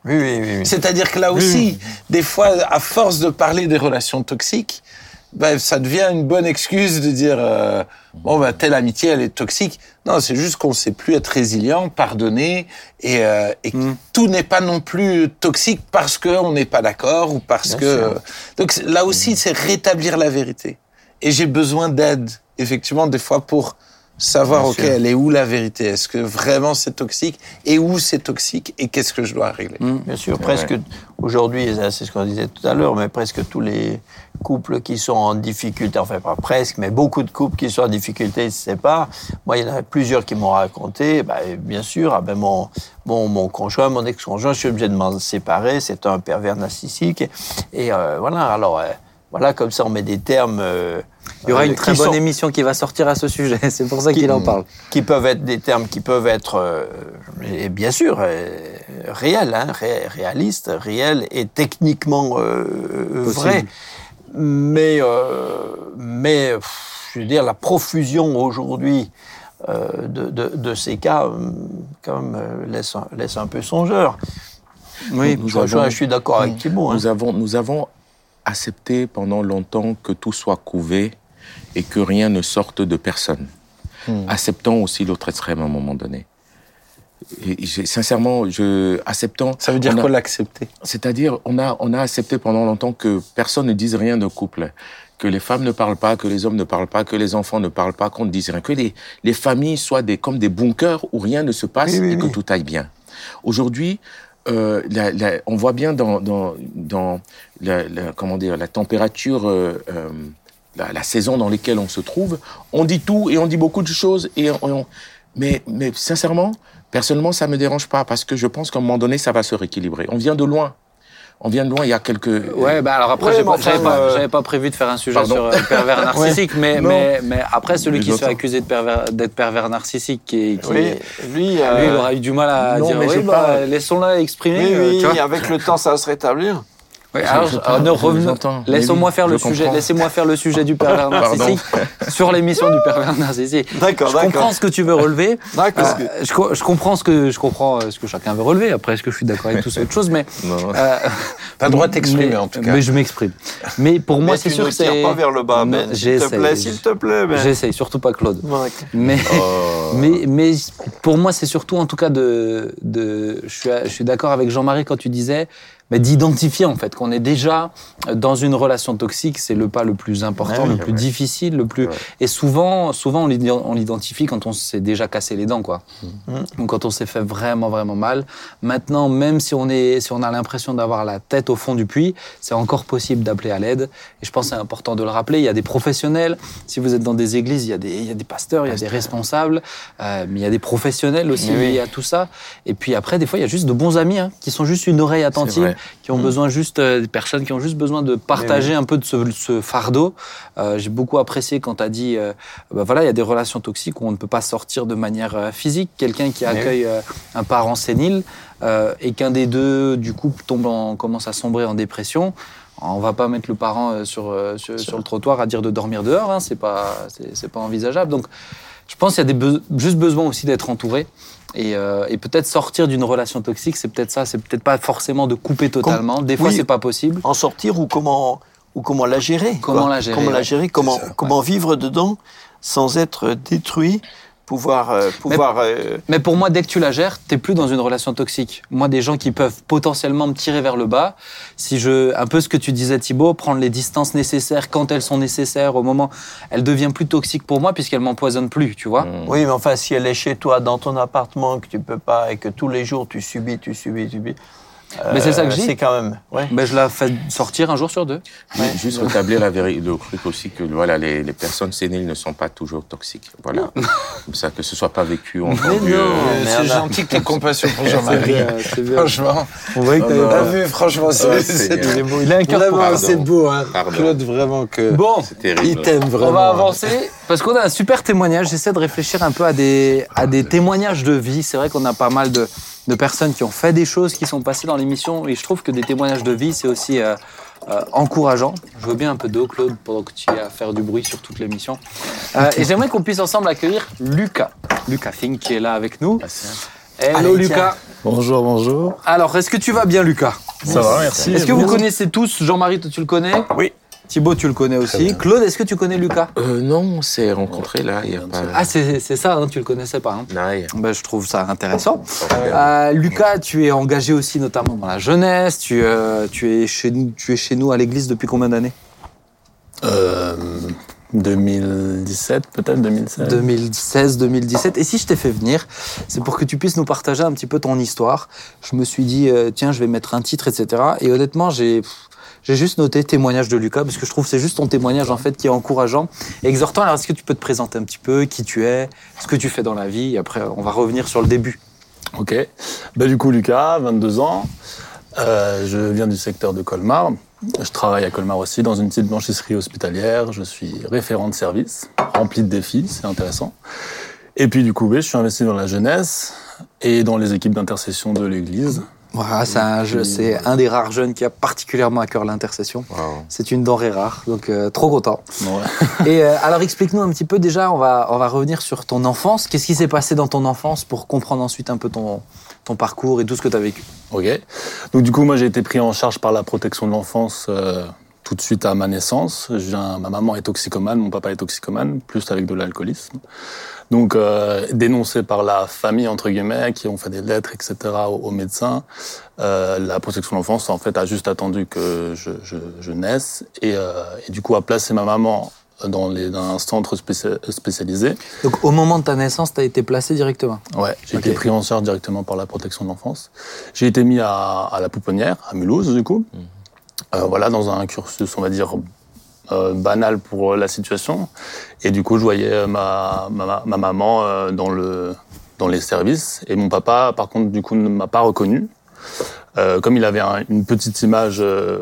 Oui, oui, oui. oui. C'est-à-dire que là aussi, des fois, à force de parler des relations toxiques, ben, ça devient une bonne excuse de dire euh, bon ben telle amitié elle est toxique. Non, c'est juste qu'on ne sait plus être résilient, pardonner et, euh, et que Mm. tout n'est pas non plus toxique parce qu'on n'est pas d'accord ou parce Bien que euh, donc là aussi c'est rétablir la vérité. Et j'ai besoin d'aide effectivement des fois pour savoir Bien ok sûr. elle est où la vérité? Est-ce que vraiment c'est toxique? Et où c'est toxique? Et qu'est-ce que je dois régler? Mm. Bien sûr, presque aujourd'hui, c'est ce qu'on disait tout à l'heure, mais presque tous les couples qui sont en difficulté, enfin pas presque, mais beaucoup de couples qui sont en difficulté ils se séparent. Moi, il y en a plusieurs qui m'ont raconté, bah, bien sûr, ah ben mon, mon, mon conjoint, mon ex-conjoint, je suis obligé de m'en séparer, c'est un pervers narcissique. Et, et, euh, voilà, alors, euh, voilà, comme ça, on met des termes. euh, Il y aura euh, une très bonne sont- émission qui va sortir à ce sujet. C'est pour ça Qui- qu'il en parle. qui peuvent être des termes qui peuvent être, euh, et bien sûr, euh, réels, hein, ré- réalistes, réels et techniquement vrais. Mais, mais pff, je veux dire, la profusion aujourd'hui de, de, de ces cas, euh, quand même, laisse, un- laisse un peu songeur. Oui, Nous Je, rejoins- avons- je suis d'accord avec Thibault. hein. Nous avons, nous avons accepté pendant longtemps que tout soit couvé et que rien ne sorte de personne. Hmm. Acceptons aussi l'autre extrême à un moment donné. Et sincèrement, je, acceptant. Ça veut dire quoi l'accepter? C'est-à-dire, on a, on a accepté pendant longtemps que personne ne dise rien de couple, que les femmes ne parlent pas, que les hommes ne parlent pas, que les enfants ne parlent pas, qu'on ne dise rien, que les, les familles soient des, comme des bunkers où rien ne se passe Oui, oui, et que tout aille bien. Aujourd'hui, euh, la- la- on voit bien dans, dans, dans la, comment dire, la température, euh, euh, la, saison dans laquelle on se trouve, on dit tout et on dit beaucoup de choses. Et on- mais, mais sincèrement, personnellement, ça me dérange pas parce que je pense qu'à un moment donné, ça va se rééquilibrer. On vient de loin. On vient de loin, il y a quelques... Ouais, bah alors après, Ouais, enfin, j'avais pas, euh, prévu de faire un sujet Pardon. sur euh, pervers narcissique, mais, mais, mais après, celui qui se fait autres. accuser pervers- d'être pervers narcissique, qui, qui- Oui, lui, lui, euh, il aura eu du mal à non, dire mais oui, je bah, laissons-la exprimer. oui, euh, oui, tu vois. avec le temps, ça va se rétablir. Oui, alors, ne revenons-. Mais Laissons-moi oui, faire le je sujet. Laissez-moi faire le sujet du pervers narcissique sur l'émission du pervers narcissique. D'accord, Je comprends ce que tu veux relever. D'accord. Euh, je, co- je comprends ce que je comprends euh, ce que chacun veut relever. Après, est-ce que je suis d'accord avec tout autre chose, mais Non. euh, T'as le droit de t'exprimer, mais- en tout cas. Mais je m'exprime. Mais pour moi, Mais c'est sûr que c'est. tires pas vers le bas, Non, Ben. S'il te plaît, s'il te plaît, Ben. J'essaye, surtout pas Claude. Mais, Oh. mais, mais pour moi, c'est surtout en tout cas de. de je suis, je suis d'accord avec Jean-Marie quand tu disais bah, d'identifier en fait qu'on est déjà dans une relation toxique, c'est le pas le plus important, Ah le plus ouais. difficile, le plus. Ouais. Et souvent, souvent on l'identifie quand on s'est déjà cassé les dents, quoi. Mhm. Donc quand on s'est fait vraiment vraiment mal. Maintenant, même si on est, si on a l'impression d'avoir la tête au fond du puits, c'est encore possible d'appeler à l'aide. Et je pense que c'est important de le rappeler. Il y a des professionnels. Si vous êtes dans des églises, il y a des, il y a des pasteurs, il y a des responsables, euh, mais il y a des professionnels aussi Mais oui. liés à tout ça. Et puis après, des fois, il y a juste de bons amis hein, qui sont juste une oreille attentive. Qui ont besoin juste, euh, des personnes qui ont juste besoin de partager un peu de ce, ce fardeau. Euh, J'ai beaucoup apprécié quand tu as dit, euh, bah voilà, il y a des relations toxiques où on ne peut pas sortir de manière euh, physique. Quelqu'un qui oui. accueille euh, un parent sénile et qu'un des deux, du coup, tombe en, commence à sombrer en dépression. On va pas mettre le parent sur, sur, le trottoir à dire de dormir dehors, hein, c'est pas, c'est pas envisageable. Donc, je pense qu'il y a des be- juste besoin aussi d'être entouré. Et, euh, et peut-être sortir d'une relation toxique, c'est peut-être ça. C'est peut-être pas forcément de couper totalement. Des fois, oui. c'est pas possible. En sortir ou comment, ou comment la gérer Comment quoi. la gérer, Comment la gérer, comment, C'est ça, comment vivre dedans sans être détruit, pouvoir... euh, pouvoir euh, Mais pour moi, dès que tu la gères, t'es plus dans une relation toxique. Moi, des gens qui peuvent potentiellement me tirer vers le bas, si je, un peu ce que tu disais Thibaut, prendre les distances nécessaires quand elles sont nécessaires, au moment, elle devient plus toxique pour moi puisqu'elle m'empoisonne plus, tu vois. Mm. Oui, mais enfin, si elle est chez toi, dans ton appartement, que tu peux pas, et que tous les jours tu subis, tu subis, tu subis. Mais c'est ça que euh, je dis. C'est quand même. Ouais. Ben, je la fais sortir un jour sur deux. Ouais. Juste rétablir la vérité, le truc aussi que voilà, les, les personnes séniles ne sont pas toujours toxiques. Voilà. Comme ça, que ce soit pas vécu en Mais entendu, non. euh, c'est gentil que tu compassion pour Jean-Marie. Franchement, On voit que non. pas vu. franchement, c'est Ouais, c'est- Seigneur. Il est beau. Il a un cœur vraiment, c'est beau, hein. Pardon. Claude, vraiment que. Bon, c'est terrible. Il t'aime vraiment. on va avancer parce qu'on a un super témoignage. J'essaie de réfléchir un peu à des, à des témoignages de vie. C'est vrai qu'on a pas mal de, de personnes qui ont fait des choses qui sont passées dans l'émission et je trouve que des témoignages de vie, c'est aussi euh, euh, encourageant. Je veux bien un peu d'eau, Claude, pendant que tu es à faire du bruit sur toute l'émission. Euh, et j'aimerais qu'on puisse ensemble accueillir Lucas. Lucas Fink qui est là avec nous. Ah, c'est- Hello Allez, Lucas. Bonjour, bonjour. Alors, est-ce que tu vas bien Lucas Ça va, merci. Est-ce que vous connaissez tous Jean-Marie, toi tu le connais? Oui. Thibaut, tu le connais aussi. Claude, est-ce que tu connais Lucas? Euh, non, on s'est rencontrés là, il y a pas. Ah, c'est ça, hein, tu le connaissais pas. hein. Non, il y a- Ben, je trouve ça intéressant. Ah, Euh, Lucas, tu es engagé aussi notamment dans la jeunesse. Tu, euh, tu, es, chez nous, tu es chez nous à l'église depuis combien d'années? Euh, 2017, peut-être 2016. 2016, 2017. Et si je t'ai fait venir, c'est pour que tu puisses nous partager un petit peu ton histoire. Je me suis dit, euh, tiens, je vais mettre un titre, etc. Et honnêtement, j'ai. J'ai juste noté témoignage de Lucas parce que je trouve que c'est juste ton témoignage en fait qui est encourageant et exhortant. Alors est-ce que tu peux te présenter un petit peu qui tu es, ce que tu fais dans la vie et après on va revenir sur le début. Ok. Bah, du coup, Lucas, 22 ans. Euh, je viens du secteur de Colmar. Je travaille à Colmar aussi dans une petite blanchisserie hospitalière. Je suis référent de service, rempli de défis, c'est intéressant. Et puis du coup, oui, je suis investi dans la jeunesse et dans les équipes d'intercession de l'Église. Voilà, c'est un, jeu- c'est un des rares jeunes qui a particulièrement à cœur l'intercession. Wow. C'est une denrée rare, donc euh, trop content. Ouais. Et euh, alors explique-nous un petit peu déjà, on va, on va revenir sur ton enfance. Qu'est-ce qui s'est passé dans ton enfance pour comprendre ensuite un peu ton, ton parcours et tout ce que tu as vécu? Ok. Donc du coup, moi, j'ai été pris en charge par la protection de l'enfance euh, tout de suite à ma naissance. Je viens- ma maman est toxicomane, mon papa est toxicomane, plus avec de l'alcoolisme. Donc euh, dénoncé par la famille entre guillemets, qui ont fait des lettres, etc. aux, aux médecins. Euh, la protection de l'enfance, en fait, a juste attendu que je, je, je naisse et, euh, et du coup a placé ma maman dans, les, dans un centre spécia- spécialisé. Donc au moment de ta naissance, tu as été placé directement? Ouais, j'ai été pris en charge directement par la protection de l'enfance. J'ai été mis à, à la pouponnière, à Mulhouse, du coup. Euh, voilà, dans un cursus, on va dire, euh, banal pour la situation. Et du coup, je voyais euh, ma, ma, ma maman euh, dans, le, dans les services. Et mon papa, par contre, du coup, ne m'a pas reconnu. Euh, comme il avait un- une petite image, euh,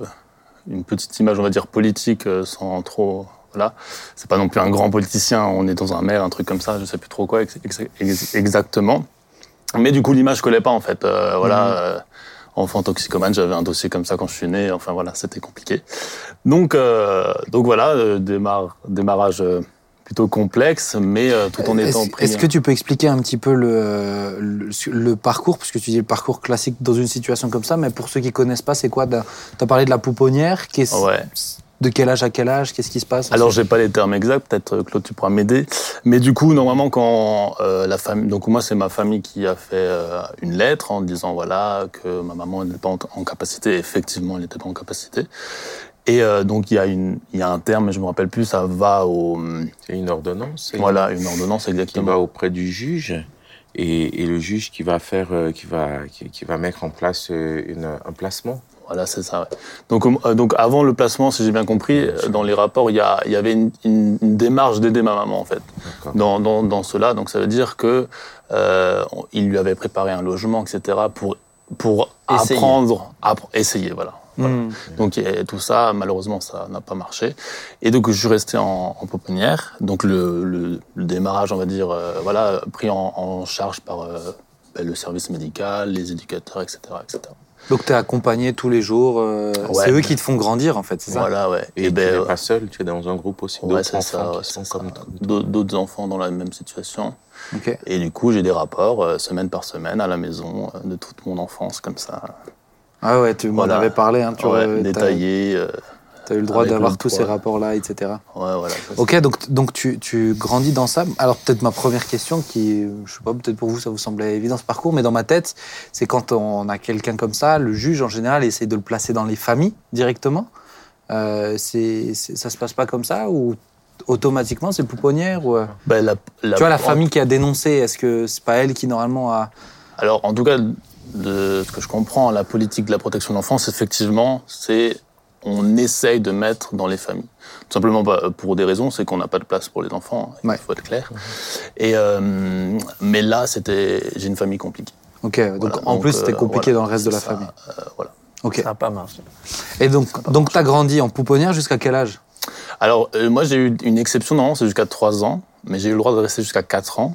une petite image, on va dire, politique, euh, sans trop... Voilà. C'est pas non plus un grand politicien, on est dans un maire, un truc comme ça, je sais plus trop quoi ex- ex- ex- exactement. Mais du coup, l'image collait pas, en fait. Euh, voilà. euh, enfant toxicomane, j'avais un dossier comme ça quand je suis né. Enfin voilà, c'était compliqué. Donc, euh, donc voilà, euh, démarre, démarrage euh, plutôt complexe, mais euh, tout en étant Est-ce pris. est-ce que tu peux expliquer un petit peu le, le, le parcours, parce que tu dis le parcours classique dans une situation comme ça, mais pour ceux qui connaissent pas, c'est quoi? Tu as parlé de la pouponnière. qu'est-ce- Ouais. De quel âge à quel âge? Qu'est-ce qui se passe Alors j'ai pas les termes exacts, peut-être euh, Claude tu pourras m'aider. Mais du coup normalement quand euh, la famille, donc moi c'est ma famille qui a fait euh, une lettre en disant voilà que ma maman n'était pas en, en capacité. Effectivement elle n'était pas en capacité. Et euh, donc il y a une, il y a un terme, mais je me rappelle plus, ça va au, C'est une ordonnance. c'est voilà une ordonnance Qui exactement. va auprès du juge. Et, et le juge qui va faire, qui va, qui, qui va mettre en place une, un placement. Voilà, c'est ça. ouais. Donc, euh, donc avant le placement, si j'ai bien compris, euh, dans les rapports, il y, a, il y avait une, une- une démarche d'aider ma maman en fait. Dans, dans, dans cela, donc ça veut dire que euh, il lui avait préparé un logement, etc. pour pour Essayer. apprendre, appre- essayer, voilà. Voilà. Hmm. Donc et tout ça, malheureusement, ça n'a pas marché. Et donc je suis resté en, en pouponnière. Donc le, le, le démarrage, on va dire, euh, voilà, pris en, en charge par ben, le service médical, les éducateurs, etc., etc. Donc, tu es accompagné tous les jours. euh, Ouais. c'est eux qui te font grandir, en fait, c'est ça Voilà, ouais. Et, tu ben, n'es pas seul, tu es dans un groupe aussi ouais, d'autres c'est ça, qui sont comme D'autres enfants dans la même situation. Ok. Et du coup, j'ai des rapports euh, semaine par semaine à la maison euh, de toute mon enfance, comme ça. Ah ouais, tu m'en Voilà. avais parlé. Hein, tu Ouais, détaillé. Euh, T'as eu le droit d'avoir tous ces rapports-là, etc. ouais, voilà. Ok, donc, donc tu, tu grandis dans ça. Alors peut-être ma première question, qui, je sais pas, peut-être pour vous ça vous semblait évident ce parcours, mais dans ma tête, c'est quand on a quelqu'un comme ça, le juge en général essaie de le placer dans les familles directement. Euh, c'est, ça se passe pas comme ça ou automatiquement c'est pouponnière ou euh, Ben, la- la- Tu vois la famille qui a dénoncé, est-ce que c'est pas elle qui normalement a Alors, en tout cas, de ce que je comprends, la politique de la protection de l'enfance, effectivement, c'est on essaye de mettre dans les familles. Tout simplement bah, pour des raisons, c'est qu'on n'a pas de place pour les enfants, il Ouais. faut être clair. Et, euh, mais là, c'était, j'ai une famille compliquée. Ok, donc Voilà, en donc, plus c'était euh, compliqué voilà, dans le reste de la ça, famille. euh, voilà. Ok. Ça n'a pas marché. Et donc, donc t'as grandi en pouponnière jusqu'à quel âge? Alors, euh, moi, j'ai eu une exception, normalement, c'est jusqu'à 3 ans, mais j'ai eu le droit de rester jusqu'à 4 ans.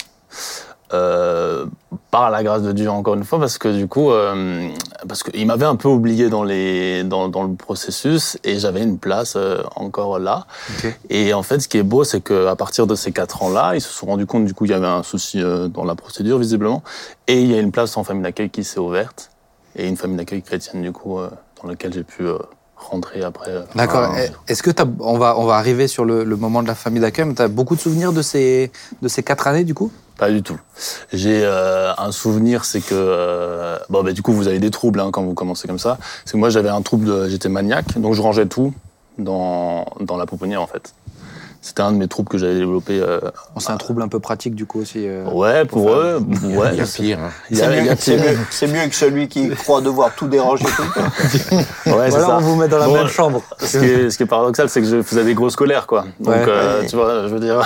Euh, par la grâce de Dieu, encore une fois, parce que du coup, euh, parce qu'il m'avait un peu oublié dans, les, dans, dans le processus et j'avais une place euh, encore là. Ok. Et en fait, ce qui est beau, c'est qu'à partir de ces 4 ans-là, ils se sont rendus compte, du coup, il y avait un souci euh, dans la procédure, visiblement. Et il y a une place en famille d'accueil qui s'est ouverte. Et une famille d'accueil chrétienne, du coup, euh, dans laquelle j'ai pu euh, rentrer après. euh, D'accord. Eh, Est-ce que on va, on va arriver sur le, le moment de la famille d'accueil, mais tu as beaucoup de souvenirs de ces, de ces quatre années du coup? Pas du tout. J'ai euh, un souvenir, c'est que euh, bon, bah, du coup, vous avez des troubles hein, quand vous commencez comme ça. C'est que moi, j'avais un trouble, j'étais maniaque, donc je rangeais tout dans dans la pouponnière en fait. C'était un de mes troubles que j'avais développé. euh, C'est un trouble un peu pratique du coup aussi. euh. ouais, pour eux, ouais. Il y a pire. hein. C'est mieux, mieux- c'est mieux que celui qui croit devoir tout déranger tout le temps. Ouais, Voilà, ça. on vous met dans la Bon, même chambre. Ce qui, est, ce qui est paradoxal, c'est que je faisais des grosses colères, quoi. Donc, Ouais. euh, tu vois, je veux dire,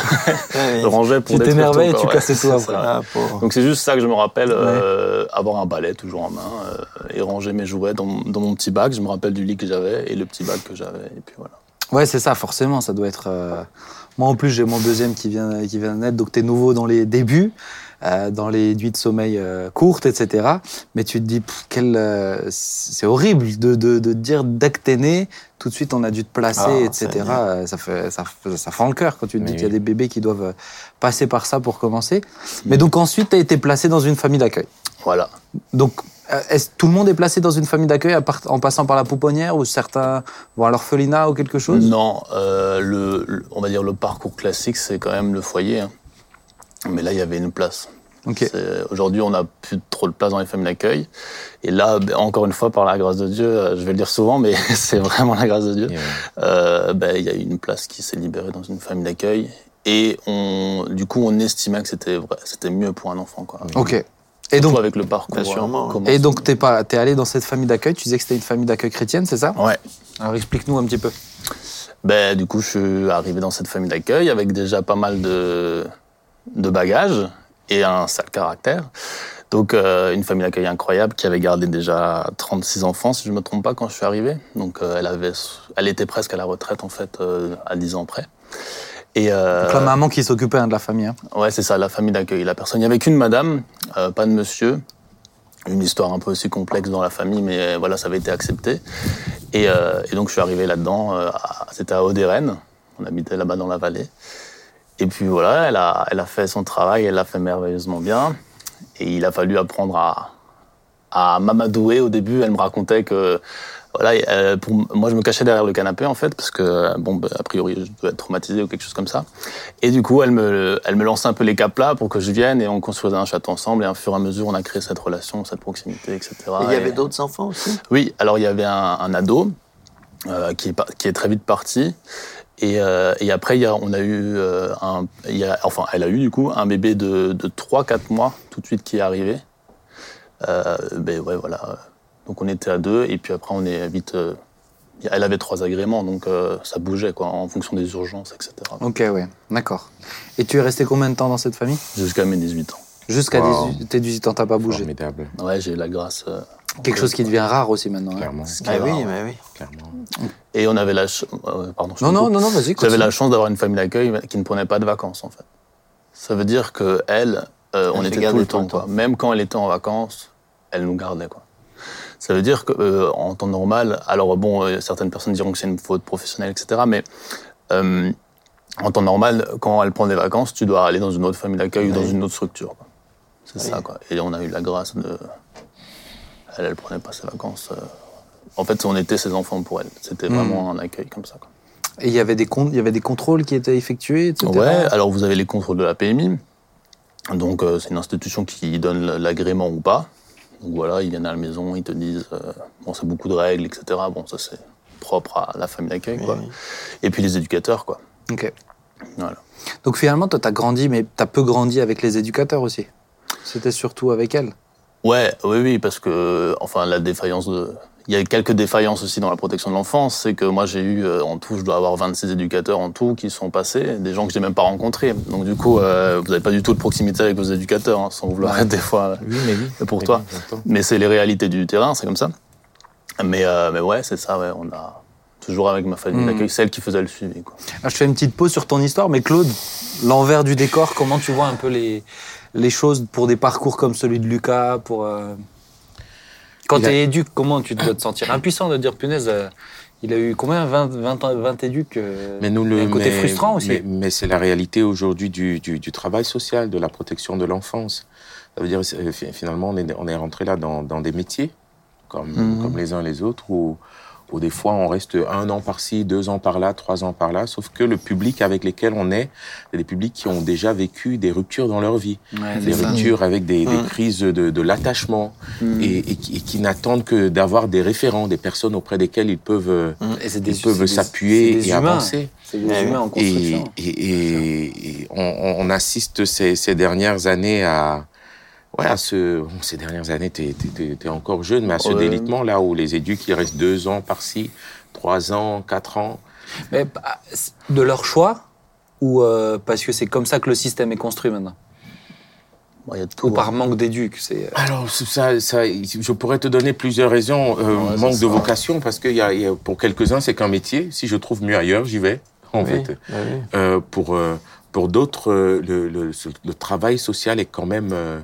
je rangeais pour Tu t'énervais et tu cassais tout après. Ah. Donc c'est juste ça que je me rappelle, euh, avoir un balai toujours en main et ranger mes jouets dans, dans mon petit bac. Je me rappelle du lit que j'avais et le petit bac que j'avais. Et puis voilà. Ouais, c'est ça, forcément, ça doit être. euh, Moi en plus, j'ai mon deuxième qui vient, qui vient de naître, donc t'es nouveau dans les débuts, euh, dans les nuits de sommeil euh, courtes, etc. Mais tu te dis, pff, quel, euh, c'est horrible de, de, de dire dès que t'es né, tout de suite on a dû te placer, Ah, etc. Ça fait, ça, fait- ça fend le cœur quand tu te Mais dis qu'il y a des bébés qui doivent passer par ça pour commencer. Mais donc ensuite, t'as été placé dans une famille d'accueil. Voilà. Donc, est-ce tout le monde est placé dans une famille d'accueil en passant par la pouponnière ou certains vont à l'orphelinat ou quelque chose? Non, euh, le, le- on va dire le parcours classique, c'est quand même le foyer. hein. Mais là, il y avait une place. Aujourd'hui, on n'a plus trop de place dans les familles d'accueil. Et là, ben, encore une fois, par la grâce de Dieu, euh, je vais le dire souvent, mais c'est vraiment la grâce de Dieu. Euh, euh, ben, il y a eu une place qui s'est libérée dans une famille d'accueil. Et on, du coup, on estimait que c'était vrai, c'était mieux pour un enfant. Quoi. Ok. Et donc, avec le parcours. Comment et donc t'es pas, t'es allé dans cette famille d'accueil. Tu disais que c'était une famille d'accueil chrétienne, c'est ça? Ouais. Alors explique-nous un petit peu. Ben, du coup, je suis arrivé dans cette famille d'accueil avec déjà pas mal de, de bagages et un sale caractère. Donc, euh, une famille d'accueil incroyable qui avait gardé déjà 36 enfants, si je me trompe pas, quand je suis arrivé. Donc, euh, elle, avait, elle était presque à la retraite, en fait, euh, à 10 ans près. Et, euh, Donc la maman qui s'occupait hein, de la famille. hein. Ouais, c'est ça, la famille d'accueil. La personne. Il n'y avait qu'une madame, euh, pas de monsieur. Une histoire un peu aussi complexe dans la famille, mais euh, voilà, ça avait été accepté. Et, euh, et donc, je suis arrivé là-dedans. C'était à Odérène. On habitait là-bas dans la vallée. Et puis voilà, elle a, elle a fait son travail, elle l'a fait merveilleusement bien. Et il a fallu apprendre à, à m'amadouer au début. Elle me racontait que voilà, euh, pour, moi je me cachais derrière le canapé en fait parce que bon, bah, a priori je devais être traumatisé ou quelque chose comme ça. Et du coup, elle me, elle me lançait un peu les caps là pour que je vienne et on construisait un château ensemble. Et au fur et à mesure, on a créé cette relation, cette proximité, etc. Et il y avait d'autres enfants aussi? Oui, alors il y avait un, un ado euh, qui, est par- qui est très vite parti. Et, euh, et après, il y a, on a eu euh, un, il y a, enfin, elle a eu du coup un bébé de, de 3-4 mois tout de suite qui est arrivé. Euh, ben ouais, voilà. Donc on était à deux, et puis après on est vite. euh, elle avait trois agréments, donc euh, ça bougeait quoi, en fonction des urgences, etc. Ok, ouais, d'accord. Et tu es resté combien de temps dans cette famille? Jusqu'à mes 18 ans. Jusqu'à Wow. 18 tes 18 ans, t'as pas bougé? Formidable. Ouais, j'ai eu la grâce. euh, Quelque chose qui devient rare aussi maintenant. hein. Clairement. Ah oui, rare, mais oui. clairement. Et on avait la ch- euh, pardon, je Non, non, non, non, vas-y. J'avais la chance d'avoir une famille d'accueil qui ne prenait pas de vacances en fait. Ça veut dire que elle, euh, on était tout le temps, quoi. Même quand elle était en vacances, elle nous gardait quoi. Ça veut dire que euh, en temps normal, alors bon, euh, certaines personnes diront que c'est une faute professionnelle, etc. Mais euh, en temps normal, quand elle prend des vacances, tu dois aller dans une autre famille d'accueil ou dans une autre structure. C'est Oui. ça quoi. Et on a eu la grâce de, elle, elle prenait pas ses vacances. En fait, on était ses enfants pour elle. C'était Hmm. vraiment un accueil comme ça. Quoi. Et il y avait des il y avait des contrôles qui étaient effectués, etc. Ouais, alors vous avez les contrôles de la PMI. Donc c'est une institution qui donne l'agrément ou pas. Donc voilà, ils viennent à la maison, ils te disent, euh, bon c'est beaucoup de règles, etc. Bon ça c'est propre à la famille d'accueil, quoi. Oui. Et puis les éducateurs, quoi. Ok. Voilà. Donc finalement, toi, t'as grandi, mais t'as peu grandi avec les éducateurs aussi. C'était surtout avec elles. Ouais, oui, oui, parce que, enfin, la défaillance de. Il y a quelques défaillances aussi dans la protection de l'enfance. C'est que moi, j'ai eu, euh, en tout, je dois avoir 26 éducateurs en tout qui sont passés, des gens que j'ai même pas rencontrés. Donc, du coup, euh, vous n'avez pas du tout de proximité avec vos éducateurs, hein, sans vouloir être des fois. Oui, mais oui. Pour toi. Mais c'est les réalités du terrain, c'est comme ça. Mais, euh, mais ouais, c'est ça, ouais. On a toujours avec ma famille Mhm. d'accueil, celle qui faisait le suivi, quoi. Je fais une petite pause sur ton histoire, mais Claude, l'envers du décor, comment tu vois un peu les, les choses pour des parcours comme celui de Lucas pour, euh, Quand tu es éduc, comment tu dois te sentir impuissant de dire, punaise, euh, il a eu combien 20, 20, ans- 20 éducs euh, Mais nous le un côté mais- frustrant aussi. Mais, mais c'est la réalité aujourd'hui du, du, du travail social, de la protection de l'enfance. Ça veut dire finalement on est on est rentré là dans, dans des métiers comme Mhm. comme les uns les autres où où des fois on reste un an par-ci, deux ans par-là, trois ans par-là, sauf que le public avec lesquels on est, c'est des publics qui ont déjà vécu des ruptures dans leur vie, Ouais, des ça. ruptures avec des, des crises de, de l'attachement et, et qui, et qui n'attendent que d'avoir des référents, des personnes auprès desquelles ils peuvent Et c'est ils des- peuvent c'est des- s'appuyer et avancer. Et, construction. et, et- et on, on assiste ces, ces dernières années à, ouais, à ce, bon, ces dernières années, t'es- t'es encore jeune, mais à ce Ouais. délitement là où les éduques, il reste deux ans par-ci, trois ans, quatre ans. Mais bah, de leur choix ou euh, parce que c'est comme ça que le système est construit maintenant? Bon, il y a de tout. Ou par hein. manque d'éduc c'est... Alors, ça, ça, je pourrais te donner plusieurs raisons. Euh, Ouais, manque de ça. vocation, parce que y a, y a- pour quelques-uns, c'est qu'un métier. Si je trouve mieux ailleurs, j'y vais, en Oui, fait. oui. Euh, pour euh, pour d'autres, euh, le, le, le travail social est quand même euh,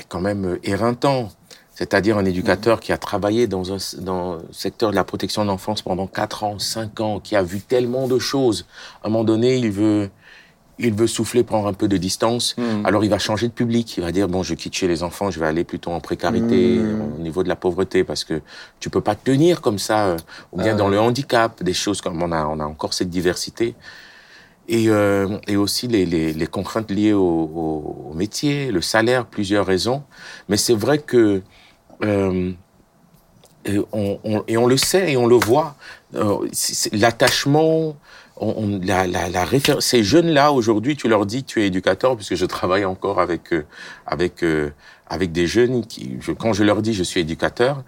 est quand même euh, éreintant. C'est-à-dire un éducateur qui a travaillé dans un dans le secteur de la protection de l'enfance pendant quatre ans, cinq ans, qui a vu tellement de choses. À un moment donné, il veut il veut souffler, prendre un peu de distance. Hmm. Alors il va changer de public. Il va dire bon, je quitte chez les enfants, je vais aller plutôt en précarité, Mmh. au niveau de la pauvreté, parce que tu peux pas tenir comme ça, euh, ou bien Ah dans ouais. le handicap, des choses comme on a on a encore cette diversité. Et, euh, et aussi les, les, les contraintes liées au, au, métier, le salaire, plusieurs raisons. Mais c'est vrai que euh, et on, on- et on le sait et on le voit. Euh, L'attachement, on, la, la, la ces jeunes-là aujourd'hui, tu leur dis tu es éducateur, puisque je travaille encore avec euh, avec euh, avec des jeunes qui, je, quand je leur dis je suis éducateur,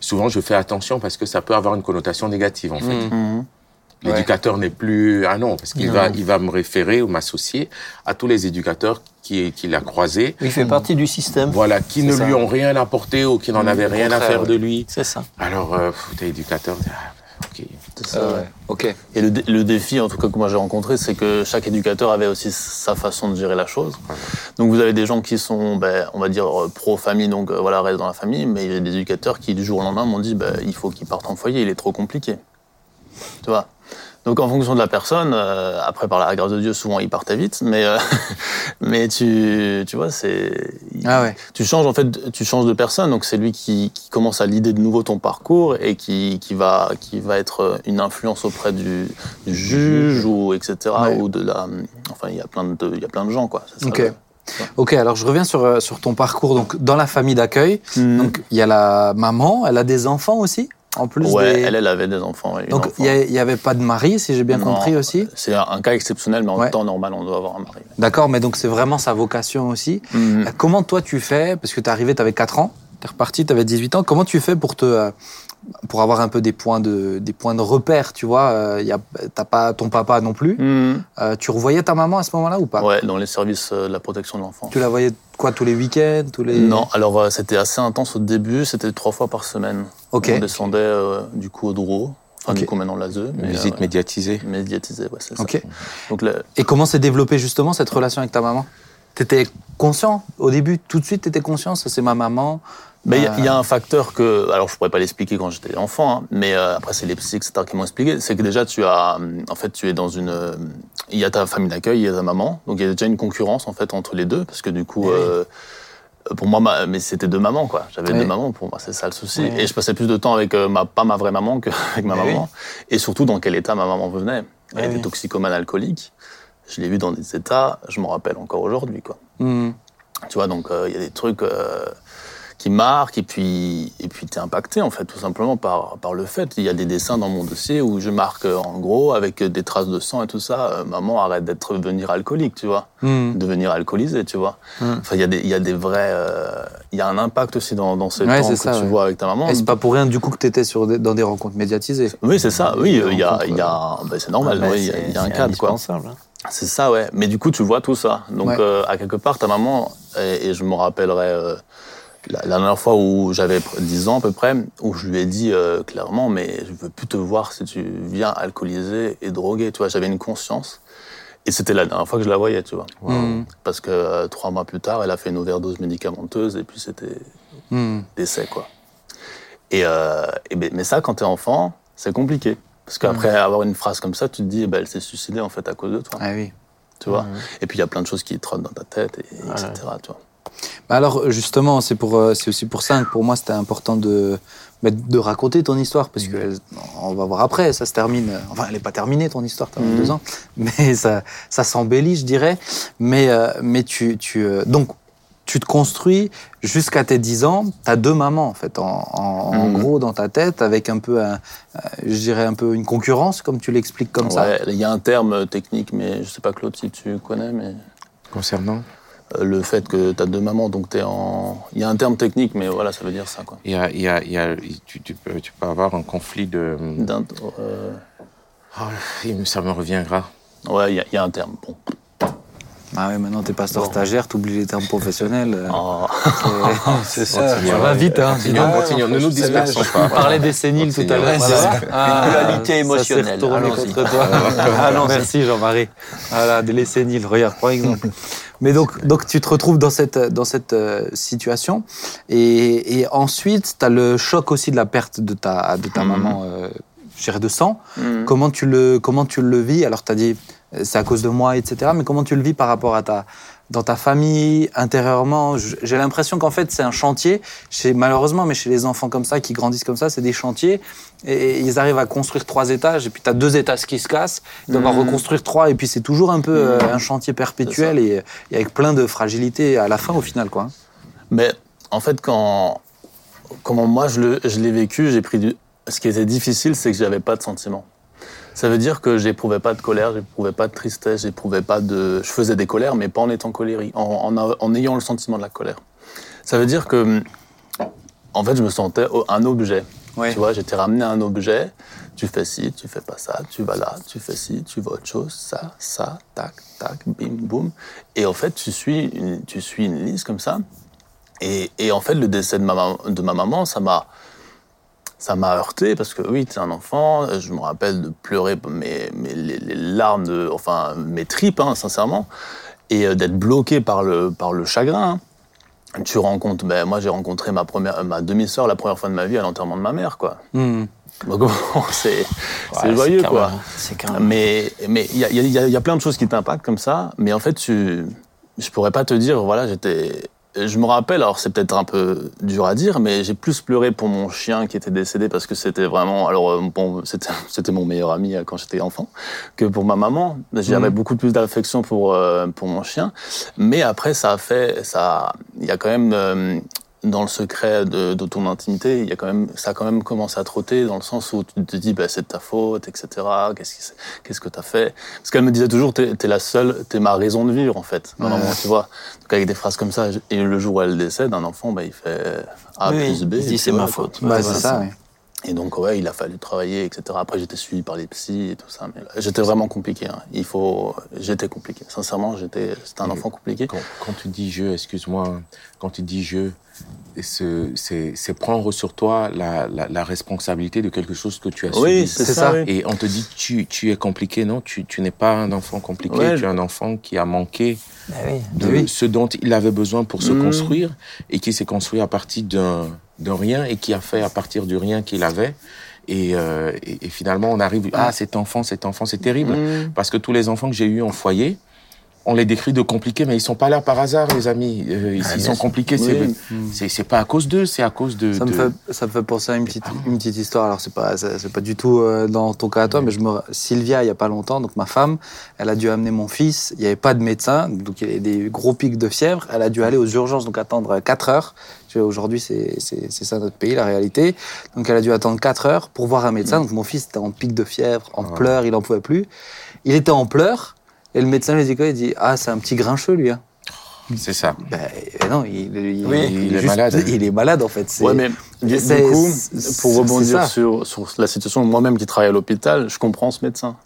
souvent je fais attention parce que ça peut avoir une connotation négative en fait. Hmm. L'éducateur n'est plus ah non parce qu'il va il va me référer ou m'associer à tous les éducateurs qui qu'il a croisés Il fait partie du système. voilà qui ne ça. lui ont rien apporté ou qui n'en avaient rien à faire ouais. de lui C'est ça. alors euh, t'es éducateur t'es- ah, ok C'est ça, ouais. Ok. Et le, dé- le défi, en tout cas que moi j'ai rencontré, c'est que chaque éducateur avait aussi sa façon de gérer la chose. Donc vous avez des gens qui sont, ben, on va dire, euh, pro-famille, donc euh, voilà, restent dans la famille, mais il y a des éducateurs qui, du jour au lendemain, m'ont dit, ben, il faut qu'il parte en foyer, il est trop compliqué. Tu vois? Donc en fonction de la personne, euh, après par la grâce de Dieu, souvent ils partaient vite, mais euh, mais tu tu vois c'est Ah ouais. tu changes en fait tu changes de personne donc c'est lui qui, qui commence à l'idée de nouveau ton parcours et qui, qui va qui va être une influence auprès du, du juge ou etc Ouais. ou de la enfin il y a plein de il y a plein de gens quoi ça, Ok. Ok, alors je reviens sur, euh, sur ton parcours. Donc, dans la famille d'accueil, donc il y a la maman, elle a des enfants aussi, en plus ouais des... elle elle avait des enfants Donc, il n'y avait pas de mari, si j'ai bien Non, compris aussi. c'est un, cas exceptionnel mais en Ouais. temps normal on doit avoir un mari D'accord, mais donc c'est vraiment sa vocation aussi. Mhm. Euh, Comment toi tu fais Parce que tu es arrivé, tu avais 4 ans, tu es reparti, tu avais 18 ans. Comment tu fais pour te, euh, pour avoir un peu des points de, des points de repère, tu vois. Euh, y a, t'as pas ton papa non plus. Mhm. Euh, tu revoyais ta maman à ce moment-là ou pas? Ouais, dans les services euh, de la protection de l'enfance. Tu la voyais quoi tous les week-ends, tous les Non, alors euh, c'était assez intense au début, c'était trois fois par semaine. Ok. On descendait euh, du coup au Douro, enfin Ok. du coup maintenant l'ASE, mais Visite euh, médiatisée. médiatisée, ouais, c'est ça. Ok. Donc le- Et comment s'est développée justement cette relation avec ta maman? T'étais conscient au début, tout de suite, t'étais conscient, ça c'est ma maman. Mais il y a- Euh, il y, a un facteur que, alors je pourrais pas l'expliquer quand j'étais enfant, hein, mais euh, après c'est les psys etc., qui m'ont expliqué, c'est que déjà tu as, hum, en fait tu es dans une, euh, il y a ta famille d'accueil, il y a ta maman, donc il y a déjà une concurrence en fait entre les deux, parce que du coup, Eh oui. euh, pour moi, ma- mais c'était deux mamans quoi, j'avais Oui. deux mamans pour moi, c'est ça le souci, Oui. et je passais plus de temps avec euh, ma, pas ma vraie maman qu'avec ma Eh maman, et surtout dans quel état ma maman venait, elle Eh était toxicomane alcoolique, je l'ai vue dans des états, je m'en rappelle encore aujourd'hui quoi. hmm. Tu vois, donc euh, il y a des trucs euh, qui marquent et puis et puis t'es impacté en fait tout simplement par par le fait. Il y a des dessins dans mon dossier où je marque euh, en gros avec des traces de sang et tout ça. euh, maman arrête d'être devenir alcoolique, tu vois, Hmm. devenir alcoolisé, tu vois. Mm. Enfin il y a des il y a des vrais euh, il y a un impact aussi dans dans ces Ouais, temps que ça, tu ouais. vois avec ta maman. Et c'est pas pour rien du coup que t'étais sur des- dans des rencontres médiatisées. Oui, c'est ça. Oui, euh, il y a il y a ben, c'est normal, Ah, il y a- y un cadre quoi. hein. C'est ça, ouais. Mais du coup, tu vois tout ça. Donc, euh, à quelque part, ta maman, et, et je me rappellerai euh, la, la dernière fois où j'avais pr- 10 ans à peu près, où je lui ai dit euh, clairement, mais je veux plus te voir si tu viens alcoolisé et drogué. Tu vois, j'avais une conscience. Et c'était la dernière fois que je la voyais, tu vois. Hmm. Parce que euh, trois mois plus tard, elle a fait une overdose médicamenteuse et puis c'était Hmm. décès, quoi. Et, euh, et ben- mais ça, quand t'es enfant, c'est compliqué. Parce qu'après avoir une phrase comme ça, tu te dis, eh ben, elle s'est suicidée en fait à cause de toi Ah oui. tu vois. Et puis il y a plein de choses qui trottent dans ta tête, et, etc. Tu vois. Bah alors justement, c'est pour, euh, c'est aussi pour ça que pour moi c'était important de, bah, de raconter ton histoire parce que on va voir après, ça se termine. euh, Enfin, elle n'est pas terminée ton histoire, t'as Mhm. 22 ans, mais ça, ça s'embellit, je dirais. Mais, euh, mais tu, tu, euh, donc tu te construis jusqu'à tes 10 ans. T'as deux mamans en fait, en, en- en Mhm. gros dans ta tête, avec un peu, un- euh, je dirais un peu une concurrence, comme tu l'expliques comme ça. Il y a un terme technique, mais je sais pas Claude si tu connais, mais Concernant? euh, le fait que tu as deux mamans, donc tu es en. Il y a un terme technique, mais voilà, ça veut dire ça quoi. il y a, il y a, il y a- tu, tu peux, tu peux avoir un conflit de. D'un- euh, Oh, il- ça me reviendra. Ouais, il y, y a un terme. Bon. Ah ouais, maintenant t'es pasteur stagiaire, t'oublies les termes professionnels. euh, Oh. C'est ça. Ça va vite, hein. Continuons, continuons, ne nous dispersons pas. On parlait des séniles tout à l'heure. Voilà. Ah, Dualité ça s'est émotionnelle. Allons-y. contre toi. Ah non, merci Jean-Marie. Voilà, les séniles, regarde, par exemple. Mais donc, donc tu te retrouves dans cette, dans cette euh, situation. Et, et ensuite, tu as le choc aussi de la perte de ta, de ta maman, euh, je dirais de sang. Mm. Comment, tu le, comment tu le vis? Alors, tu as dit, c'est à cause de moi, etc. Mais comment tu le vis par rapport à ta, dans ta famille, intérieurement? J'ai l'impression qu'en fait, c'est un chantier. Chez, malheureusement, mais chez les enfants comme ça, qui grandissent comme ça, c'est des chantiers. Et, ils arrivent à construire trois étages. Et puis, tu as deux étages qui se cassent. Ils doivent en Mhm. reconstruire trois. Et puis, c'est toujours un peu euh, un chantier perpétuel et, et avec plein de fragilité à la fin, au final. quoi. Mais en fait, quand. Comment moi je l'ai vécu, j'ai pris du. Ce qui était difficile, c'est que j'avais pas de sentiments. Ça veut dire que j'éprouvais pas de colère, j'éprouvais pas de tristesse, j'éprouvais pas de. Je faisais des colères, mais pas en étant colérique, en, en, en ayant le sentiment de la colère. Ça veut dire que. En fait, je me sentais un objet. Tu vois, j'étais ramené à un objet. Tu fais ci, tu fais pas ça, tu vas là, tu fais ci, tu vas autre chose, ça, ça, tac, tac, bim, boum. Et en fait, tu suis une, tu suis une liste comme ça. Et, et en fait, le décès de ma, de ma maman, ça m'a, ça m'a heurté parce que oui, tu es un enfant. Je me rappelle de pleurer mes, mes- les, les larmes, de, enfin mes tripes, hein, sincèrement, et euh, d'être bloqué par le, par le chagrin. hein. Tu rencontres, ben, moi j'ai rencontré ma première, ma demi-sœur la première fois de ma vie à l'enterrement de ma mère, quoi. Mhm. Donc bon, c'est, Ouais, joyeux, quoi. même. Mais mais il y a, y a- il y a plein de choses qui t'impactent comme ça. Mais en fait, tu, je pourrais pas te dire. Voilà, j'étais. Je me rappelle. Alors c'est peut-être un peu dur à dire, mais j'ai plus pleuré pour mon chien qui était décédé parce que c'était vraiment. Alors euh, bon, c'était mon meilleur ami euh, quand j'étais enfant que pour ma maman. J'avais Mhm. beaucoup plus d'affection pour euh, pour mon chien. Mais après, ça a fait. Ça. Il y a quand même. Dans le secret de, de ton intimité, il y a quand même, ça a quand même commencé à trotter dans le sens où tu te dis, bah, c'est de ta faute, etc. Qu'est-ce c'est- qu'est-ce que tu as fait? Parce qu'elle me disait toujours, t'es es la seule, t'es ma raison de vivre, en fait. Ouais. maman, tu vois. Donc avec des phrases comme ça, et le jour où elle décède, un enfant, bah, il fait A Oui, plus B. il dit, c'est ma faute. Bah, c'est ça, oui. Et donc, ouais, il a fallu travailler, etc. Après, j'étais suivi par les psys et tout ça. Mais j'étais vraiment compliqué. hein. Il faut, j'étais compliqué. Sincèrement, j'étais, c'était un enfant compliqué. Quand, quand tu dis je, excuse-moi, quand tu dis je, c'est prendre sur toi la, la, la responsabilité de quelque chose que tu as Oui, subi. c'est C'est ça. ça. oui. Et on te dit tu, tu es compliqué, non tu, tu n'es pas un enfant compliqué, Ouais. tu es un enfant qui a manqué Ben oui. de Oui. ce dont il avait besoin pour se Mhm. construire et qui s'est construit à partir d'un d'un rien et qui a fait à partir du rien qu'il avait. Et, euh, et, et finalement, on arrive, ah, cet enfant, cet enfant, c'est terrible. Mmh. Parce que tous les enfants que j'ai eus en foyer, on les décrit de compliqués, mais ils sont pas là par hasard, les amis. Euh, ils, Ah, ils sont compliqués, Oui. c'est c'est pas à cause d'eux, c'est à cause de. Ça me, fait, ça me fait penser à une petite, une petite histoire. Alors, c'est pas, c'est pas du tout euh, dans ton cas à toi, mais je me, Sylvia, il y a pas longtemps, donc ma femme, elle a dû amener mon fils. Il n'y avait pas de médecin, donc il y avait des gros pics de fièvre. Elle a dû aller aux urgences, donc attendre 4 heures. Aujourd'hui, c'est ça notre pays, la réalité. Donc, elle a dû attendre 4 heures pour voir un médecin. Donc, mon fils était en pic de fièvre, en Ouais. pleurs, il en pouvait plus. Il était en pleurs, et le médecin lui dit quoi Il dit Ah, c'est un petit grincheux, lui. Hein. C'est ça. Ben, eh non, il, il- Oui, il il est juste- malade. Il est malade, en fait. Ouais, mais du, du c'est- coup, c'est- pour rebondir sur, sur la situation, moi-même qui travaille à l'hôpital, je comprends ce médecin.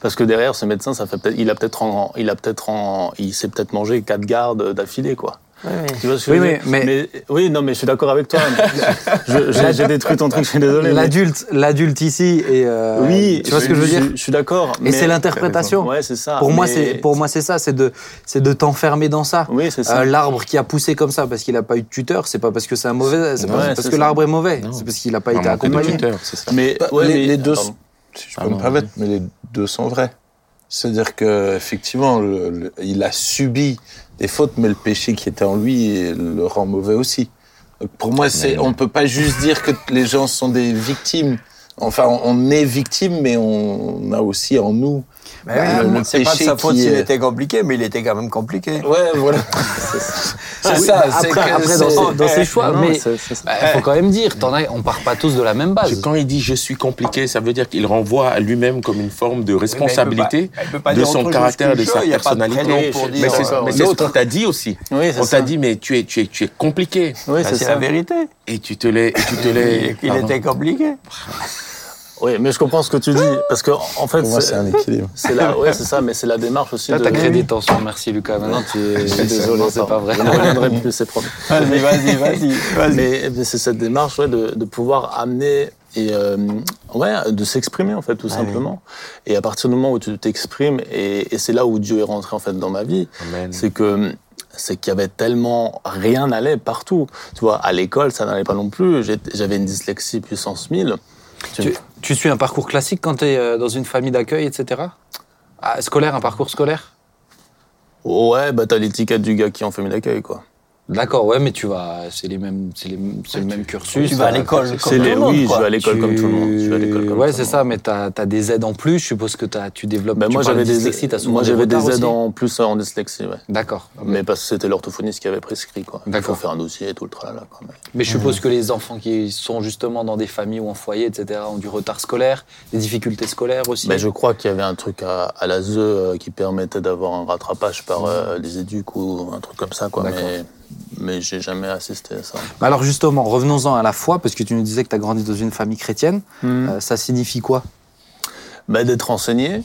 Parce que derrière, ce médecin, ça fait il a peut-être il a peut-être il s'est peut-être mangé quatre gardes d'affilée, quoi. Oui. Tu vois ce que Oui, je veux mais- dire mais- oui, non, mais je suis d'accord avec toi. Je- J'ai détruit ton truc, je suis désolé. mais- L'adulte, l'adulte ici et euh, oui, tu vois ce que je veux dire? Je, suis d'accord. Et mais- c'est l'interprétation. Ouais, c'est ça. Pour moi, c'est pour moi c'est ça, c'est de c'est de t'enfermer dans ça. Oui, c'est ça. Euh, l'arbre qui a poussé comme ça parce qu'il n'a pas eu de tuteur, c'est pas parce que c'est un mauvais, c'est pas Ouais, parce c'est que l'arbre est mauvais, Non. c'est parce qu'il n'a pas Un été accompagné. tuteur, c'est ça. mais Bah, ouais, les, mais- les deux, Pardon. si je peux Ah me non, permettre, mais les deux sont vrais. C'est-à-dire que effectivement, le- le- il a subi des fautes, mais le péché qui était en lui le rend mauvais aussi. Donc pour moi, c'est, on peut pas juste dire que les gens sont des victimes. Enfin, on est victime, mais on a aussi en nous. Ben le- oui, le c'est pas de sa faute s'il est- était compliqué, mais il était quand même compliqué. Ouais, voilà. c'est Oui, ça. c'est Après, que après c'est- dans, dans ses choix, Non, mais c'est- c'est ça. bah, il faut quand même dire, on part pas tous de la même base. Quand il dit je suis compliqué, ça veut dire qu'il renvoie à lui-même comme une forme de responsabilité il pas de son caractère, de sa il a personnalité. pour Mais c'est d'accord, mais euh, c'est ce qu'on t'a dit aussi. Oui, c'est On ça. t'a dit, mais tu es, tu es, tu es compliqué. Oui, Ben, c'est c'est ça. la vérité. Et tu te l'es, et tu te l'es. Pardon. était compliqué. Oui, mais je comprends ce que tu dis parce que en fait, Pour moi, c'est un équilibre. c'est la, ouais, c'est ça, mais c'est la démarche aussi Là, de. t'as créé des tensions, merci Lucas. Maintenant, tu es Je suis désolé, c'est pas vrai. Je ne reviendrai plus, c'est promis. Vas-y, vas-y, vas-y. vas-y. Mais mais c'est cette démarche ouais, de, de pouvoir amener et euh, ouais, de s'exprimer en fait tout simplement. Et à partir du moment où tu t'exprimes, et, et c'est là où Dieu est rentré en fait dans ma vie, Amen. c'est que c'est qu'il y avait tellement rien n'allait partout. Tu vois, à l'école ça n'allait pas non plus. J'avais une dyslexie puissance 1000. Tu- Tu, suis un parcours classique quand tu es dans une famille d'accueil, etc. Ah, scolaire, un parcours scolaire? Ouais, bah t'as l'étiquette du gars qui est en famille d'accueil quoi. D'accord, ouais, mais tu vas, c'est les mêmes, c'est les- c'est le même cursus. Tu vas à l'école comme C'est tout les, le monde, oui, je vais à l'école comme tout le monde. Je vais à l'école comme ouais, c'est ça, mais tu as, des aides en plus. Je suppose que as, tu développes. Ben tu moi j'avais des, souvent moi j'avais des aides en plus en dyslexie, ouais. D'accord. Mais parce que c'était l'orthophoniste qui avait prescrit, quoi. Il faut faire un dossier et tout le tralala, quoi. Mais- Mais je suppose que les enfants qui sont justement dans des familles ou en foyer, etc., ont du retard scolaire, des difficultés scolaires aussi. Ben, je crois qu'il y avait un truc à, à la ZE euh, qui permettait d'avoir un rattrapage par euh, les éducs ou un truc comme ça, quoi. D'accord. Mais, j'ai jamais assisté à ça. Mais Alors justement, revenons-en à la foi, parce que tu nous disais que tu as grandi dans une famille chrétienne. Euh, ça signifie quoi? Ben, d'être enseigné,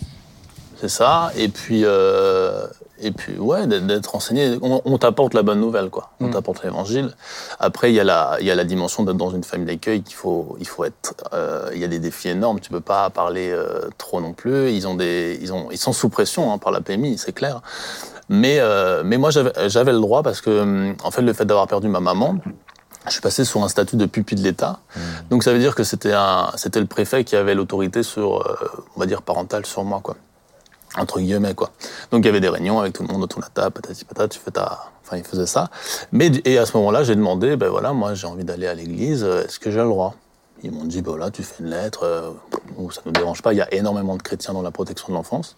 c'est ça. Et puis, euh, et puis ouais, d'être- enseigné. On, on t'apporte la bonne nouvelle, quoi. On Mm. t'apporte l'évangile. Après, il y, a la- il y a la dimension d'être dans une famille d'accueil qu'il faut, il faut être. euh, Il y a des défis énormes. Tu peux pas parler euh, trop non plus. Ils ont des, ils ont, ils sont sous pression hein, par la PMI, c'est clair. Mais, euh, mais moi, j'avais le droit parce que, hum, en fait, le fait d'avoir perdu ma maman. Je suis passé sur un statut de pupille de l'État. Donc ça veut dire que c'était un, c'était le préfet qui avait l'autorité sur, euh, on va dire parentale sur moi, quoi. Entre guillemets, quoi. Donc il y avait des réunions avec tout le monde autour de la table, patati patata, tu fais ta, enfin il faisait ça. Mais et à ce moment-là, j'ai demandé, ben voilà, moi j'ai envie d'aller à l'église, euh, est-ce que j'ai le droit? Ils m'ont dit, voilà, tu fais une lettre, euh, ça ne nous dérange pas. Il y a énormément de chrétiens dans la protection de l'enfance.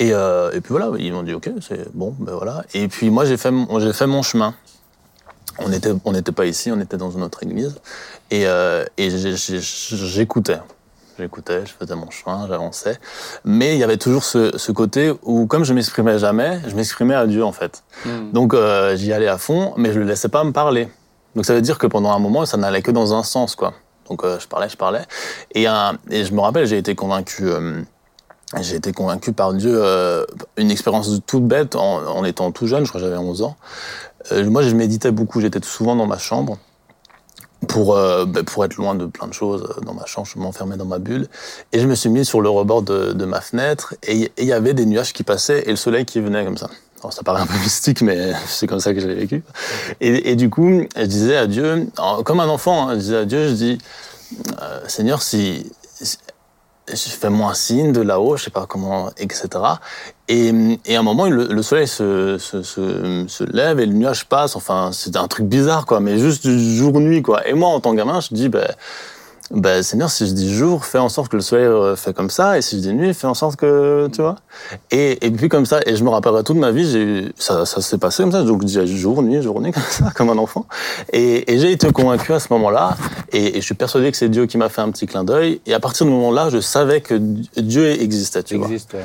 Et, euh, et puis voilà, ils m'ont dit, ok, c'est bon, ben voilà. Et puis moi j'ai fait, mon- j'ai fait mon chemin. On n'était on pas ici, on était dans une autre église. Et, euh, et j'écoutais. J'écoutais, je faisais mon chemin, j'avançais. Mais il y avait toujours ce, ce côté où, comme je m'exprimais jamais, je m'exprimais à Dieu, en fait. Donc euh, j'y allais à fond, mais je le laissais pas me parler. Donc ça veut dire que pendant un moment, ça n'allait que dans un sens, quoi. Donc euh, je parlais, je parlais. Et, euh, et je me rappelle, j'ai été convaincu. euh, j'ai été convaincu par Dieu, une expérience toute bête en, étant tout jeune, je crois que j'avais 11 ans. Moi, je méditais beaucoup, j'étais souvent dans ma chambre pour, pour être loin de plein de choses dans ma chambre, je m'enfermais dans ma bulle. Et je me suis mis sur le rebord de, ma fenêtre et il y avait des nuages qui passaient et le soleil qui venait comme ça. Ça paraît un peu mystique, mais c'est comme ça que je vécu. Et, du coup, je disais à Dieu, comme un enfant, hein, je disais à Dieu, je dis, euh, Seigneur, si, fais-moi un signe de là-haut, je sais pas comment, etc. Et, à un moment, le, le soleil se, se, se, se lève et le nuage passe. Enfin, c'est un truc bizarre, quoi, mais juste jour-nuit, quoi. Et moi, en tant que gamin, je dis, ben, ben, Seigneur, si je dis jour, fais en sorte que le soleil euh, fait comme ça, et si je dis nuit, fais en sorte que, tu vois. Et, et puis comme ça, et je me rappellerai toute ma vie, j'ai ça, ça s'est passé comme ça, donc je disais jour, nuit, jour, nuit, comme ça, comme un enfant. Et, et j'ai été convaincu à ce moment-là, et, et je suis persuadé que c'est Dieu qui m'a fait un petit clin d'œil, et à partir du moment-là, je savais que Dieu existait, tu vois. existe. ouais.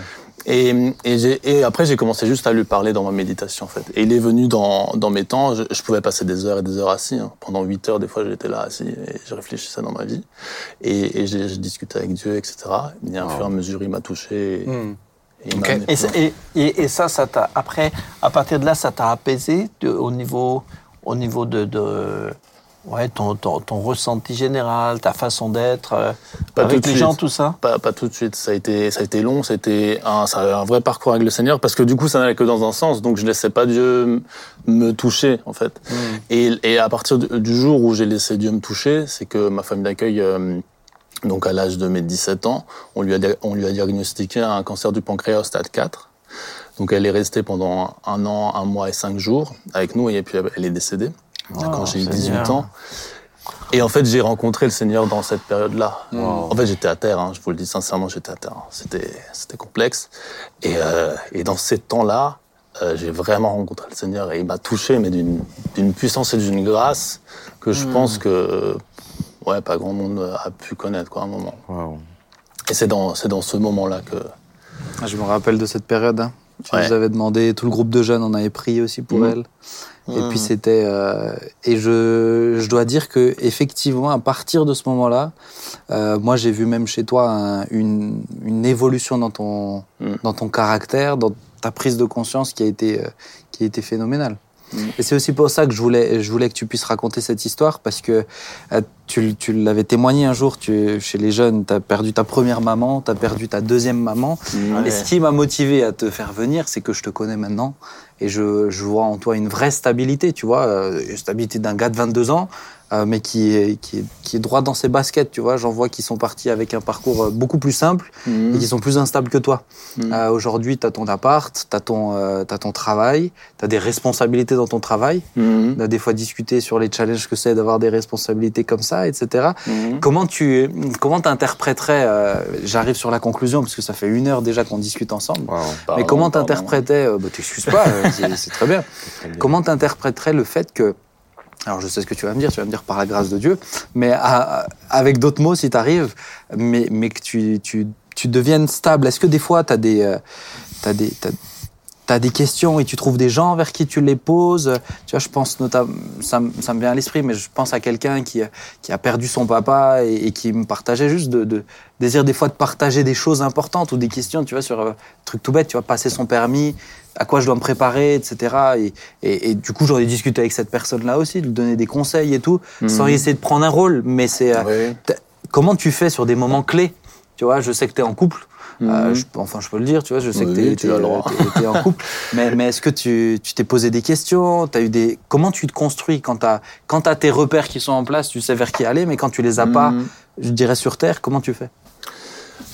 Et, et, après, j'ai commencé juste à lui parler dans ma méditation, en fait. Et il est venu dans, dans mes temps. Je, je pouvais passer des heures et des heures assis. hein. Pendant huit heures, des fois, j'étais là assis et je réfléchissais dans ma vie. Et, et j'ai discuté avec Dieu, etc. Et à fur et à mesure, il m'a touché. Et, Hmm. et il ça- et ça, ça t'a, après, à partir de là, ça t'a apaisé de- au niveau, au niveau de, de ouais, ton, ton, ton ressenti général, ta façon d'être, euh, Pas tout avec de les suite. gens, tout ça? Pas, pas tout de suite. Ça a été, ça a été long. Ça a été un, vrai parcours avec le Seigneur parce que du coup, ça n'allait que dans un sens. Donc, je laissais pas Dieu me toucher, en fait. Et, et à partir du, jour où j'ai laissé Dieu me toucher, c'est que ma famille d'accueil, euh, donc à l'âge de mes 17 ans, on lui a, on lui a diagnostiqué un cancer du pancréas au stade 4. Donc, elle est restée pendant un an, un mois et cinq jours avec nous et puis elle est décédée quand j'ai eu 18 Seigneur. ans. Et en fait, j'ai rencontré le Seigneur dans cette période-là. En fait, j'étais à terre, hein, je vous le dis sincèrement, j'étais à terre. hein. C'était, c'était complexe. Et, euh, et dans ces temps-là, euh, j'ai vraiment rencontré le Seigneur et il m'a touché, mais d'une, d'une puissance et d'une grâce que je pense que ouais, pas grand monde a pu connaître quoi, à un moment. Et c'est dans, c'est dans ce moment-là que. Ah, Je me rappelle de cette période. hein. Tu Ouais. nous avais demandé, tout le groupe de jeunes en avait prié aussi pour Mhm. elle. Et puis c'était euh, et je, je dois dire que effectivement à partir de ce moment-là, euh, moi j'ai vu même chez toi un- une, une évolution dans ton Mhm. dans ton caractère, dans ta prise de conscience qui a été euh, qui a été phénoménale. Et c'est aussi pour ça que je voulais je voulais que tu puisses raconter cette histoire parce que euh, tu, tu l'avais témoigné un jour tu, chez les jeunes, tu as perdu ta première maman, tu as perdu ta deuxième maman. Ouais. Et ce qui m'a motivé à te faire venir, c'est que je te connais maintenant et je, je vois en toi une vraie stabilité, tu vois, euh, une stabilité d'un gars de 22 ans, euh, mais qui est, qui, est, qui est droit dans ses baskets, tu vois. J'en vois qui sont partis avec un parcours euh, beaucoup plus simple Mhm. et qui sont plus instables que toi. Mhm. Euh, Aujourd'hui, tu as ton appart, tu as, ton, euh, t'as ton travail, tu as des responsabilités dans ton travail. Mhm. On a des fois discuté sur les challenges que c'est d'avoir des responsabilités comme ça, etc. Mhm. Comment tu comment t'interpréterais euh, J'arrive sur la conclusion parce que ça fait une heure déjà qu'on discute ensemble. Mais comment t'interprétais euh, bah, T'excuses pas, c'est. Très bien. Comment t'interpréterais le fait que alors je sais ce que tu vas me dire, tu vas me dire par la grâce de Dieu, mais à- avec d'autres mots si t'arrives, mais mais que tu tu tu deviennes stable. Est-ce que des fois t'as des euh, des t'as des questions et tu trouves des gens vers qui tu les poses? Tu vois, je pense notamment, ça, ça me vient à l'esprit, mais je pense à quelqu'un qui, a- qui a perdu son papa et, qui me partageait juste de, désir des fois de partager des choses importantes ou des questions, tu vois, sur un truc tout bête, tu vois, passer son permis, à quoi je dois me préparer, etc. Et, et, et du coup, ai discuté avec cette personne-là aussi, de lui donner des conseils et tout, sans Mhm. essayer de prendre un rôle. Mais c'est euh, comment tu fais sur des moments clés? Tu vois, je sais que tu es en couple. Euh, Mhm. je- enfin, je peux le dire, tu vois, je sais Oui, que tu as le droit. tu es, en couple. mais mais est-ce que tu t'es posé des questions? T'as eu des Comment tu te construis quand tu as, tes repères qui sont en place, tu sais vers qui aller, mais quand tu les as pas, Mhm. je dirais sur Terre, comment tu fais?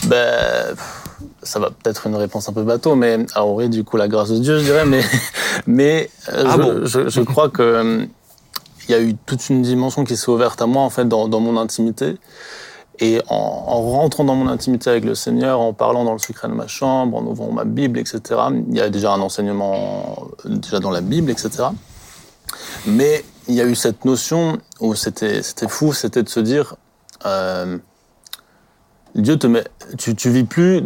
Ben, ça va peut-être une réponse un peu bateau, mais alors oui, du coup, la grâce de Dieu, je dirais, mais, mais euh, Ah je, bon je, je crois que euh, il y a eu toute une dimension qui s'est ouverte à moi, en fait, dans, dans mon intimité. Et en, en rentrant dans mon intimité avec le Seigneur, en parlant dans le secret de ma chambre, en ouvrant ma Bible, etc., il y a déjà un enseignement déjà dans la Bible, etc. Mais il y a eu cette notion où c'était c'était fou, c'était de se dire, euh, Dieu te met, tu, tu vis plus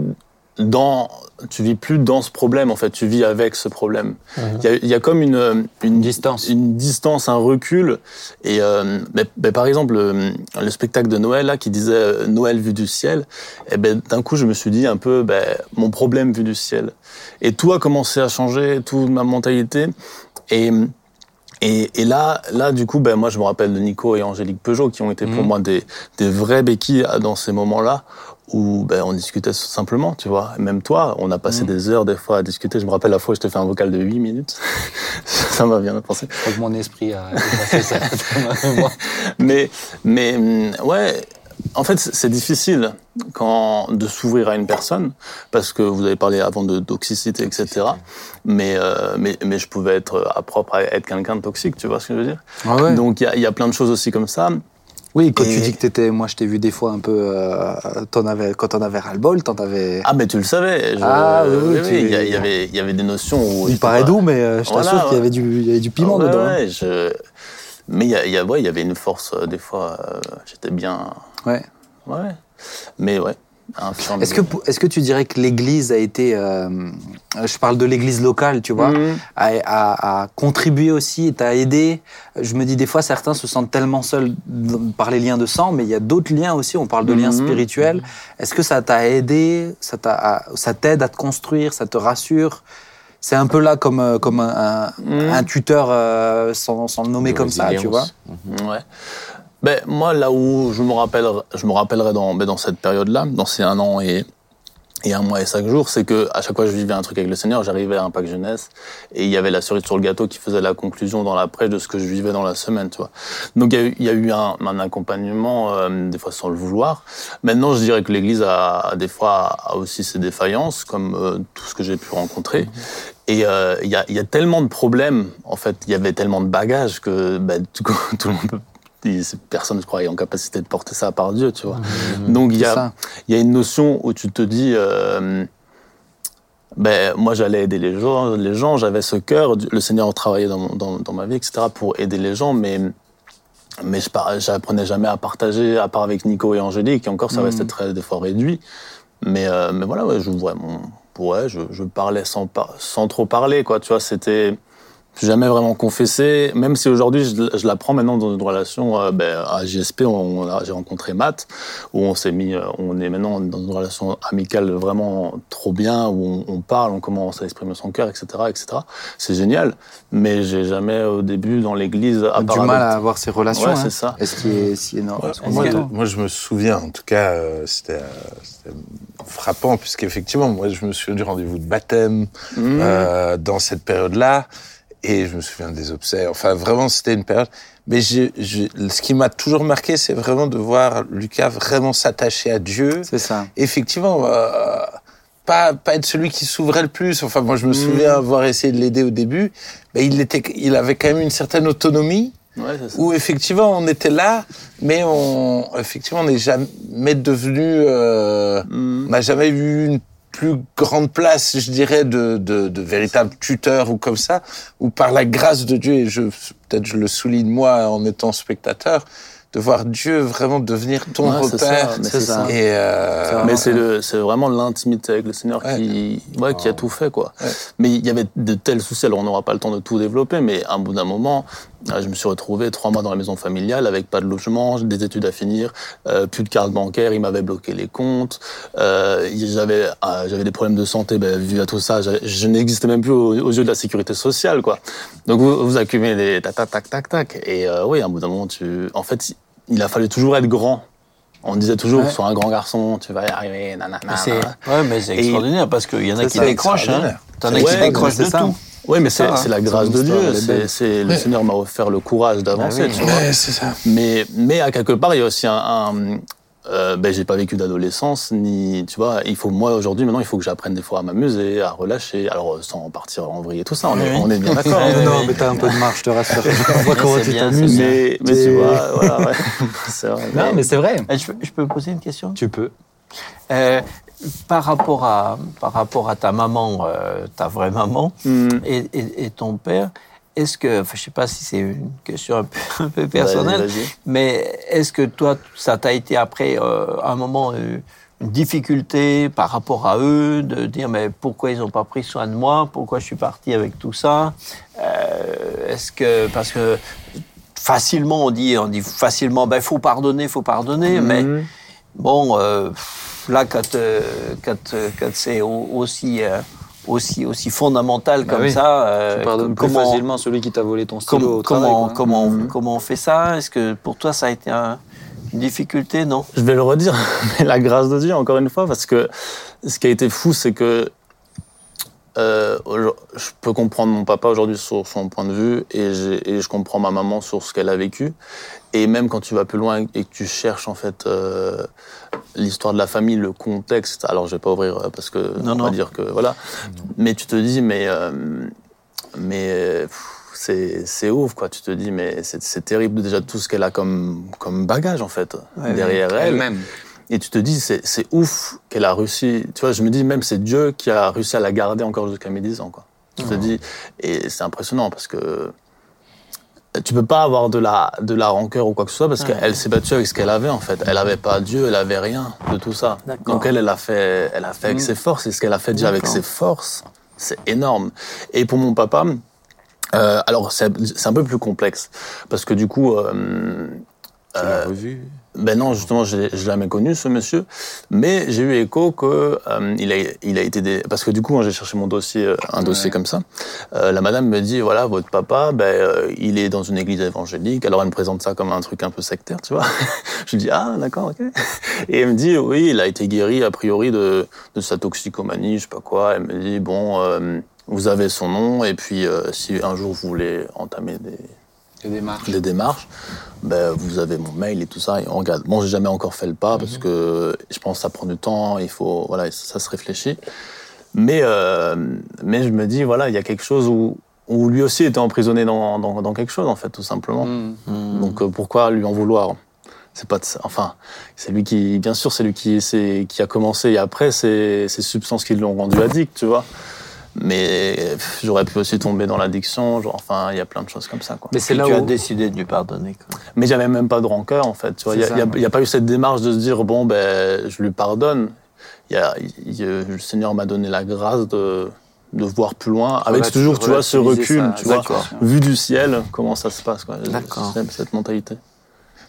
dans tu vis plus dans ce problème en fait, tu vis avec ce problème. Il y, a, il y a comme une, une distance. une distance, un recul. Et euh, par exemple, le, le spectacle de Noël là qui disait euh, Noël vu du ciel, et ben d'un coup je me suis dit un peu ben, mon problème vu du ciel. Et tout a commencé à changer, toute ma mentalité. Et et, et là, là, du coup, ben moi, je me rappelle de Nico et Angélique Peugeot, qui ont été pour moi des, des vrais béquilles dans ces moments-là où ben, on discutait simplement, tu vois. Même toi, on a passé des heures des fois à discuter. Je me rappelle la fois où je t'ai fait un vocal de 8 minutes. ça m'a bien pensé. Je crois que mon esprit a dépassé ça. Mais, mais hum, ouais, en fait, c'est difficile quand de s'ouvrir à une personne parce que vous avez parlé avant de toxicité, etc. Mais, euh, mais, mais je pouvais être à propre à être quelqu'un de toxique, tu vois ce que je veux dire? Ah ouais. Donc il y a, il y a plein de choses aussi comme ça. Oui, quand Et- tu dis que t'étais, moi je t'ai vu des fois un peu, euh, t'en avais, quand t'en avais ras-le-bol, t'en avais. Ah, mais tu le savais. je- Ah, oui, oui, Il il y avait, il y avait des notions où. il paraît doux, mais euh, je Voilà, t'assure qu'il y avait du, il y avait du piment Ouais, dedans. hein. ouais, je- Mais il y, a, il y, a- ouais, il y avait une force, euh, des fois, euh, j'étais bien. Ouais. Ouais. Mais ouais. Est-ce que, est-ce que tu dirais que l'Église a été, euh, je parle de l'Église locale, tu vois, Mhm. a, a- a contribué aussi t'a aidé? Je me dis des fois, certains se sentent tellement seuls par les liens de sang, mais il y a d'autres liens aussi. On parle de liens Mhm. spirituels. Est-ce que ça t'a aidé? Ça t'aide à te construire? Ça te rassure? C'est un peu là comme, euh, comme un, un- un tuteur euh, sans, sans le nommer de comme ça, tu vois. résilience. Ouais. Ben, moi, là où je me rappellerai, je me rappellerai dans, ben, dans cette période-là, dans ces un an et, et un mois et cinq jours, c'est que à chaque fois que je vivais un truc avec le Seigneur, j'arrivais à un pack jeunesse et il y avait la cerise sur le gâteau qui faisait la conclusion dans la prêche de ce que je vivais dans la semaine, tu vois. Donc il y a eu, y a eu un, un accompagnement, euh, des fois sans le vouloir. Maintenant, je dirais que l'Église a, des fois a aussi ses défaillances, comme euh, tout ce que j'ai pu rencontrer. Et euh, il y, a, y a tellement de problèmes, en fait, il y avait tellement de bagages que coup, tout le monde peut personne, je crois, est en capacité de porter ça par Dieu, tu vois. Donc il y, a, il y a une notion où tu te dis, euh, ben moi j'allais aider les gens, les gens, j'avais ce cœur, le Seigneur travaillait dans, dans, dans ma vie, etc. pour aider les gens, mais mais je j'apprenais jamais à partager, à part avec Nico et Angélique, et encore ça restait très des fois réduit. Mais euh, mais voilà, ouais, j'ouvrais mon, ouais, je, je parlais sans sans trop parler, quoi. Tu vois, c'était j'ai jamais vraiment confessé, même si aujourd'hui je, je l'apprends maintenant dans une relation euh, ben, à JSP, on, j'ai rencontré Matt, où on s'est mis, euh, on est maintenant dans une relation amicale vraiment trop bien, où on, on parle, on commence à exprimer son cœur, etc., etc. C'est génial, mais j'ai jamais au début dans l'église à du mal à avoir ces relations. Ouais, hein. c'est ça. Est-ce qui est si énorme? Ouais, moi, moi, je me souviens, en tout cas, euh, c'était euh, frappant, puisqu'effectivement, moi, je me souviens du rendez-vous de baptême Mmh. euh, dans cette période-là, et je me souviens des obsèques. Enfin, vraiment, c'était une période. Mais ce qui m'a toujours marqué, c'est vraiment de voir Lucas vraiment s'attacher à Dieu. C'est ça. Effectivement, euh, pas, pas être celui qui s'ouvrait le plus. Enfin, moi, je me souviens avoir essayé de l'aider au début, mais il, était, il avait quand même une certaine autonomie Ouais, ça. où effectivement on était là, mais on effectivement on n'est jamais devenu, euh, Mm. on n'a jamais eu une plus grande place, je dirais, de, de, de véritable tuteur ou comme ça, ou par la grâce de Dieu, et je peut-être je le souligne moi en étant spectateur, de voir Dieu vraiment devenir ton Ouais, c'est repère. ça, mais c'est ça. euh, Mais c'est vraiment l'intimité avec le Seigneur Ouais. qui, ouais, qui a tout fait, quoi. Ouais. Mais il y avait de tels soucis, alors on n'aura pas le temps de tout développer, mais à un bout d'un moment, je me suis retrouvé trois mois dans la maison familiale avec pas de logement, des études à finir, euh, plus de carte bancaire, il m'avait bloqué les comptes, euh, j'avais, euh, j'avais des problèmes de santé, ben, vu à tout ça, je, n'existais même plus aux, aux yeux de la sécurité sociale, quoi. Donc vous, vous accumulez des tac, tac, tac, tac, tac. Et euh, oui, à un bout d'un moment, tu, en fait, il a fallu toujours être grand. On disait toujours, Ouais. sois un grand garçon, tu vas y arriver, nanana. Ouais, mais c'est extraordinaire parce qu'il y en a qui décrochent. Hein. T'en as qui décrochent de ça. tout. Oui, mais c'est la grâce de Dieu. est c'est- le Seigneur m'a offert le courage d'avancer, Ah oui. tu vois. ouais, c'est ça. Mais, mais à quelque part, il y a aussi un. un euh, ben, j'ai pas vécu d'adolescence, ni. Tu vois, il faut, moi, aujourd'hui, maintenant, il faut que j'apprenne des fois à m'amuser, à relâcher. Alors, euh, sans partir en vrille et tout ça, on, est, Oui. on est bien d'accord. Non, ouais, non, mais t'as un peu de marge, je te rassure. On voit comment tu t'amuses. Mais, mais tu vois, voilà, ouais. c'est vrai. Non, mais c'est vrai. Eh, Je, peux- je peux poser une question? Tu peux. Euh, par, rapport à, par rapport à ta maman, euh, ta vraie maman, Hmm. et, et- et ton père, est-ce que, enfin, je sais pas si c'est une question un peu, un peu personnelle, mais est-ce que toi, ça t'a été après, euh, à un moment, euh, difficulté par rapport à eux, de dire mais pourquoi ils n'ont pas pris soin de moi, pourquoi je suis parti avec tout ça? Est-ce que parce que facilement on dit on dit facilement ben faut pardonner, faut pardonner, mais bon euh, là quand euh, quand, euh, quand c'est au- aussi euh, aussi aussi fondamental Bah comme oui. ça, euh, Tu pardonnes plus comment facilement celui qui t'a volé ton stylo comment au travail. comment quoi. comment, Mhm. comment on fait ça? Est-ce que pour toi ça a été un- une difficulté? Non Je vais le redire, mais la grâce de Dieu, encore une fois, parce que ce qui a été fou, c'est que euh, je peux comprendre mon papa aujourd'hui sur son point de vue et, je comprends ma maman sur ce qu'elle a vécu. Et même quand tu vas plus loin et que tu cherches en fait euh, l'histoire de la famille, le contexte, alors je vais pas ouvrir euh, parce que Non, on non. va dire que voilà, mais tu te dis mais euh, mais c'est c'est ouf quoi. Tu te dis mais c'est c'est terrible déjà tout ce qu'elle a comme comme bagage en fait Ouais, derrière elle. Elle-même. Et tu te dis, c'est ouf qu'elle a réussi. Tu vois, je me dis, même c'est Dieu qui a réussi à la garder encore jusqu'à mes 10 ans. Quoi. Tu te dis, et c'est impressionnant parce que tu peux pas avoir de la, de la rancœur ou quoi que ce soit parce qu'elle s'est battue avec ce qu'elle avait en fait. Elle avait pas Dieu, elle avait rien de tout ça. Donc elle, elle a fait, elle a fait avec Mm. ses forces et ce qu'elle a fait déjà avec ses forces, c'est énorme. Et pour mon papa, euh, alors c'est c'est un peu plus complexe parce que du coup, euh, Tu l'as revu ben non, justement, je l'ai jamais connu, ce monsieur. Mais j'ai eu écho que euh, il, a, il a été... Des... Parce que du coup, quand j'ai cherché mon dossier, euh, un dossier Ouais. comme ça, euh, la madame me dit, voilà, votre papa, ben, euh, il est dans une église évangélique. Alors, elle me présente ça comme un truc un peu sectaire, tu vois. je lui dis, ah, d'accord, ok. Et elle me dit, oui, il a été guéri, a priori, de, de sa toxicomanie, je sais pas quoi. Elle me dit, bon, euh, vous avez son nom, et puis euh, si un jour vous voulez entamer des Des démarches. des démarches, ben, vous avez mon mail et tout ça, et on regarde. Bon, j'ai jamais encore fait le pas parce que je pense que ça prend du temps, il faut, voilà, ça, ça se réfléchit. Mais, euh, mais je me dis, voilà, il y a quelque chose où, où lui aussi était emprisonné dans, dans, dans quelque chose, en fait, tout simplement. Mm. Donc euh, pourquoi lui en vouloir? C'est pas de ça. Enfin, c'est lui qui, bien sûr, c'est lui qui, c'est, qui a commencé et après, c'est ces substances qui l'ont rendu addict, tu vois. Mais j'aurais pu aussi tomber dans l'addiction, genre, enfin, il y a plein de choses comme ça, quoi. Mais c'est là tu as décidé de lui pardonner. quoi. Mais j'avais même pas de rancœur, en fait. Il n'y a, pas eu cette démarche de se dire, bon, ben, je lui pardonne. Y a, y le Seigneur m'a donné la grâce de, de voir plus loin, avec toujours, tu vois, ce recul, ça, tu vois, d'accord. vu du ciel, comment ça se passe, quoi. D'accord. J'aime cette mentalité?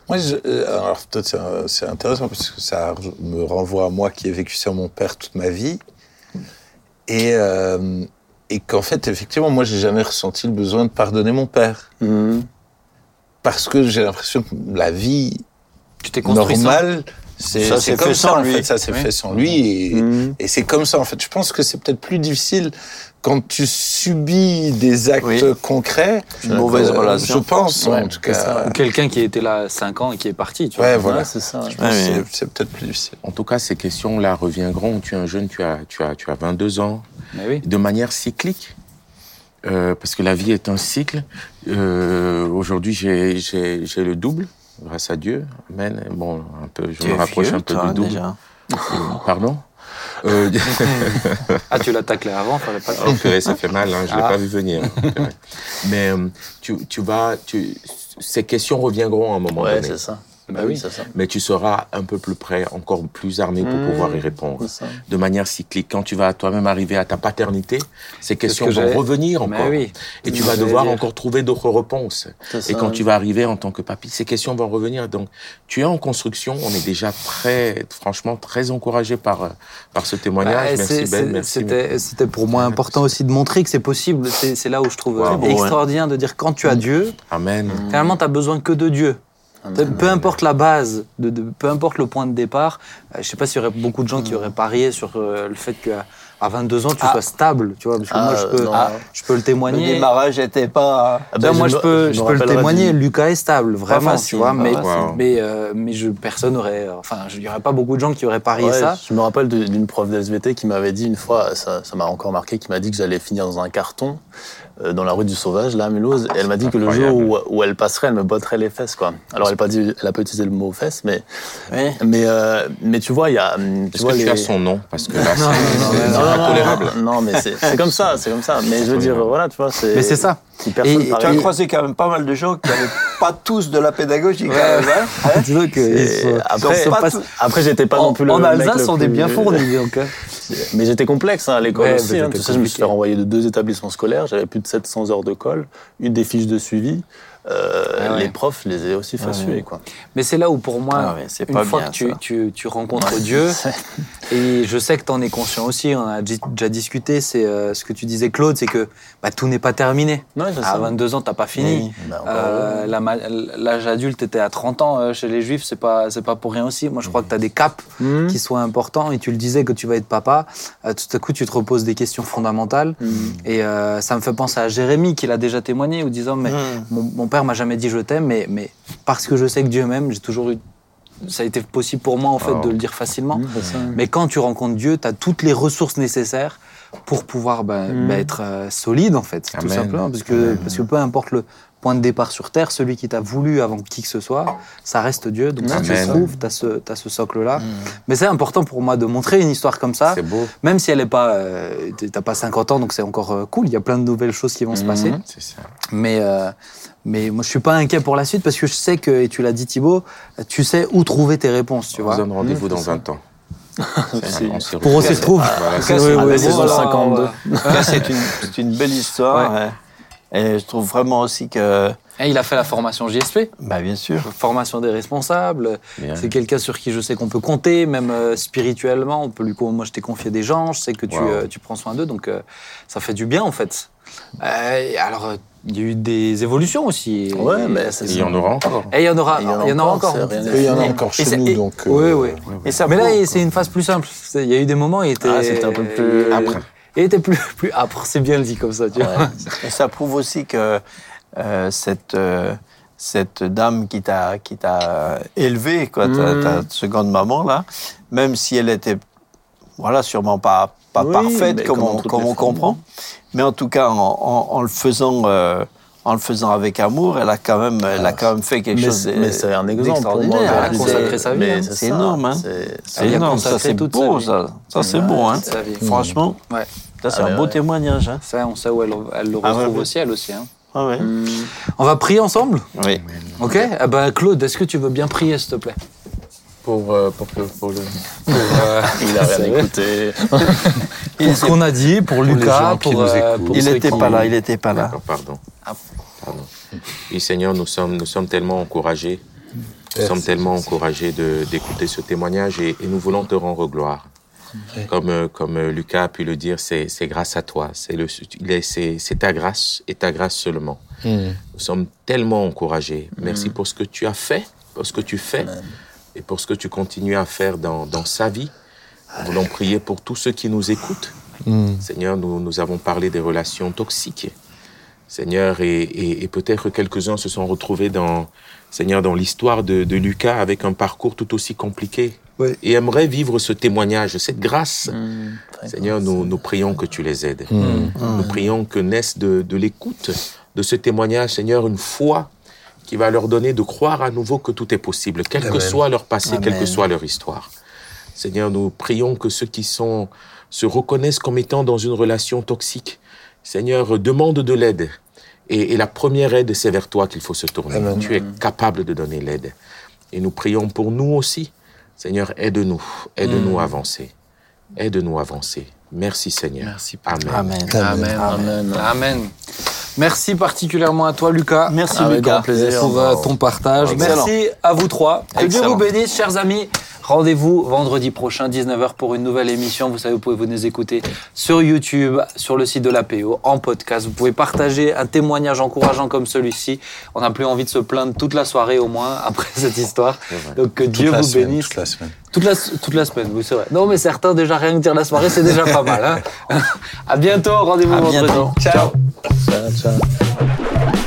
Moi, je- euh, alors peut-être c'est, euh, c'est intéressant parce que ça me renvoie à moi qui ai vécu sans mon père toute ma vie. Et, euh, et qu'en fait, effectivement, moi, j'ai jamais ressenti le besoin de pardonner mon père. Mhm. Parce que j'ai l'impression que la vie Tu t'es normale, Ça c'est comme fait ça, sans en lui. fait. Ça s'est Oui. fait sans lui. Et, Mhm. et c'est comme ça, en fait. Je pense que c'est peut-être plus difficile quand tu subis des actes Oui. concrets. Une mauvaise Euh, relation. Je pense, Ouais, en tout cas. Ou quelqu'un qui était là 5 ans et qui est parti, tu Ouais, vois. voilà. C'est ça. Je pense que Ouais, c'est- peut-être plus difficile. En tout cas, ces questions-là reviendront. Tu es un jeune, tu as, tu as, tu as 22 ans, Mais oui. de manière cyclique. Euh, parce que la vie est un cycle. Euh, Aujourd'hui, j'ai j'ai- j'ai le double, grâce à Dieu. Amen. Bon, un peu, je Tu me rapproche vieux, un peu toi, du double. déjà. Pardon euh, Ah, tu l'as taclé avant, fallait pas le Oh, purée, ça fait mal, hein, je l'ai Ah. pas vu venir. Purée. Mais euh, tu, tu vas, tu, ces questions reviendront à un moment Ouais, donné. c'est ça. Bah oui. ça. Mais tu seras un peu plus près, encore plus armé pour Mmh. pouvoir y répondre. De manière cyclique. Quand tu vas toi-même arriver à ta paternité, ces questions que vont revenir encore. oui. Et tu vas devoir dire. encore trouver d'autres réponses. Et ça. quand tu vas arriver en tant que papy, ces questions vont revenir. Donc, tu es en construction. On est déjà très, franchement, très encouragé par, par ce témoignage. Ouais, merci c'est- Ben, merci. C'était pour moi important aussi de montrer que c'est possible. C'est là où je trouve Wow. ouais. extraordinaire de dire quand tu as Dieu, Amen. finalement, tu as besoin que de Dieu. Peu, peu importe la base, de, de- peu importe le point de départ, euh, je sais pas s'il y aurait beaucoup de gens qui auraient parié sur euh, le fait qu'à à 22 ans, tu Ah. sois stable, tu vois, parce que Ah, moi, je peux, non. ah, je peux le Le témoigner. démarrage n'était pas. Ah Tu vois, ben, moi, je me- peux, je me peux le rappellerai témoigner. du- Lucas est stable, vraiment, facile, tu vois. pas Mais, facile. mais, euh, mais je, personne aurait, enfin, il n'y aurait pas beaucoup de gens qui auraient parié Ouais, ça. Je me rappelle de- d'une prof d'SVT qui m'avait dit une fois, ça ça m'a encore marqué, qui m'a dit que j'allais finir dans un carton euh, dans la rue du Sauvage, là, à Mulhouse. Et elle m'a dit que le jour où, où elle passerait, elle me botterait les fesses, quoi. Alors, elle n'a pas, dit- elle a pas utilisé le mot fesses, mais, Oui. mais, euh, mais tu vois, il y a. hum, Tu vois, que tu les- as son nom? Parce que là, Non, c'est- non, c'est- non, non, intolérable. Non, mais c'est comme ça, c'est comme ça. Mais je veux dire, voilà, tu vois, c'est. Mais c'est ça. Et- Tu as croisé quand même pas mal de gens qui n'avaient pas tous de la pédagogie. quand même, hein ils sont- après, ils sont pas pas- tout- après, j'étais pas en, non plus le. en Alsace, on est bien fournis. donc, hein. Mais j'étais complexe hein, à l'école aussi. hein. Tu sais, je me suis fait renvoyer de deux établissements scolaires. J'avais plus de 700 heures de colle, une des fiches de suivi. Euh, Ah ouais. Les profs, les ai aussi fait suer, quoi. Mais c'est là où, pour moi, Ah ouais, une pas fois bien, que tu, ça. tu, tu rencontres Dieu, et je sais que tu en es conscient aussi, on a déjà discuté, c'est euh, ce que tu disais, Claude, c'est que bah, tout n'est pas terminé. À ça. 22 ans, t'as pas fini. Bah, Euh, L'âge adulte était à 30 ans chez les juifs, c'est pas, c'est pas pour rien aussi. Moi, je crois que tu as des caps Mhm. qui soient importants, et tu le disais que tu vas être papa, tout à coup, tu te reposes des questions fondamentales. Mhm. Et ça me fait penser à Jérémie, qui l'a déjà témoigné, en disant Mais Mhm. mon, mon père m'a jamais dit je t'aime, mais, mais parce que je sais que Dieu m'aime, j'ai toujours eu. Ça a été possible pour moi, en fait, Oh. de le dire facilement. Ça. Mais quand tu rencontres Dieu, tu as toutes les ressources nécessaires pour pouvoir bah, Mhm. bah, être euh, solide, en fait, tout Amen. simplement. Parce que, parce que peu importe le point de départ sur Terre, celui qui t'a voulu avant qui que ce soit, ça reste Dieu. Donc si tu Amen. le trouves, tu as ce, t'as ce socle-là. Mais c'est important pour moi de montrer une histoire comme ça. C'est beau. Même si elle est pas, euh, t'as pas 50 ans, donc c'est encore euh, cool. Il y a plein de nouvelles choses qui vont se passer. C'est ça. Mais, euh, mais moi, je suis pas inquiet pour la suite parce que je sais que, et tu l'as dit Thibaut, tu sais où trouver tes réponses, tu On vois. se donne rendez-vous Mmh, dans c'est ça. 20 ans. On Pour on s'y retrouve. Voilà, c'est cas, ça. c'est- la oui, saison voilà, 52. ouais. En tout cas, c'est une, belle histoire. Et je trouve vraiment aussi que. Et il a fait la formation JSP, Bah, bien sûr. formation des responsables. C'est quelqu'un sur qui je sais qu'on peut compter, même euh, spirituellement. On peut lui, moi, je t'ai confié des gens, je sais que tu, Wow. euh, tu prends soin d'eux, donc euh, ça fait du bien en fait. Euh, alors, il y a eu des évolutions aussi. Ouais, mais c'est Il y en aura encore. Et il y en aura, Il y en aura encore, il y en a encore chez nous, donc, euh, Oui, oui. Et ça Mais là, c'est une phase plus simple. Il y a eu des moments où il était. Ah, c'était un peu plus- Après. Il était plus, plus âpre, c'est bien dit comme ça, tu vois. Et ça prouve aussi que euh, cette, euh, cette dame qui t'a qui t'a élevé, quoi, ta, ta seconde maman là, même si elle était, voilà, sûrement pas pas Oui, parfaite comme comme on, comme on comprend, mais en tout cas en, en- en le faisant. euh, en le faisant avec amour, elle a quand même, elle a quand même fait quelque Mais, chose c'est- mais c'est un exemple pour moi. d'extraordinaire. Elle a consacré sa vie, hein. c'est énorme, hein. c'est- énorme, ça c'est beau, ça. Ça c'est beau, hein. Vie. Franchement, Ouais. ça c'est Ah, un beau ouais. témoignage. Hein. Ça, on sait où elle, elle le Ah, retrouve ouais, aussi, elle aussi. hein. Ah ouais. On va prier ensemble? Oui. Ok? Eh ben, Claude, est-ce que tu veux bien prier, s'il te plaît? Pour, euh, pour, le- pour le... Il a rien écouté. Pour ce qu'on a dit, pour Lucas, gens qui pour, nous euh, écoutent. pour Il n'était qui- pas là, il n'était pas là. Pardon. Pardon. Oui, Seigneur, nous sommes, nous sommes tellement encouragés. Nous sommes tellement encouragés de- d'écouter ce témoignage et, et nous voulons te rendre gloire. Comme, euh, comme euh, Lucas a pu le dire, c'est c'est grâce à toi. C'est le- il est- c'est c'est ta grâce et ta grâce seulement. Nous sommes tellement encouragés. Merci pour ce que tu as fait, pour ce que tu fais et pour ce que tu continues à faire dans, dans sa vie. Nous voulons prier pour tous ceux qui nous écoutent. Seigneur, nous, nous avons parlé des relations toxiques. Seigneur, et, et- et peut-être quelques-uns se sont retrouvés dans, Seigneur, dans l'histoire de, de Lucas avec un parcours tout aussi compliqué. Oui. Et aimeraient vivre ce témoignage, cette grâce. Très Seigneur, nous, nous prions que tu les aides. Nous prions que naisse de, de l'écoute de ce témoignage, Seigneur, une foi qui va leur donner de croire à nouveau que tout est possible, quel que soit leur passé, quelle que soit leur histoire. Seigneur, nous prions que ceux qui sont, se reconnaissent comme étant dans une relation toxique, Seigneur, demande de l'aide. Et, et la première aide, c'est vers toi qu'il faut se tourner. Amen. Tu es capable de donner l'aide. Et nous prions pour nous aussi. Seigneur, aide-nous, aide-nous à avancer. Aide-nous à avancer. Merci Seigneur. Merci, Amen. Amen. Amen. Amen. Merci particulièrement à toi, Lucas. Merci Avec Lucas. grand plaisir. pour euh, ton partage. Excellent. Merci à vous trois. Que Dieu vous bénisse, chers amis. Rendez-vous vendredi prochain, 19h, pour une nouvelle émission. Vous savez, vous pouvez venir nous écouter sur YouTube, sur le site de l'APO, en podcast. Vous pouvez partager un témoignage encourageant comme celui-ci. On n'a plus envie de se plaindre toute la soirée, au moins, après cette histoire. Donc, que Dieu Toute vous semaine, bénisse. toute la semaine. Toute la, toute la semaine, oui, c'est vrai. Non, mais certains, déjà, rien que dire la soirée, c'est déjà pas mal. Hein à bientôt. Rendez-vous vendredi. bientôt. Ciao. Ciao, So.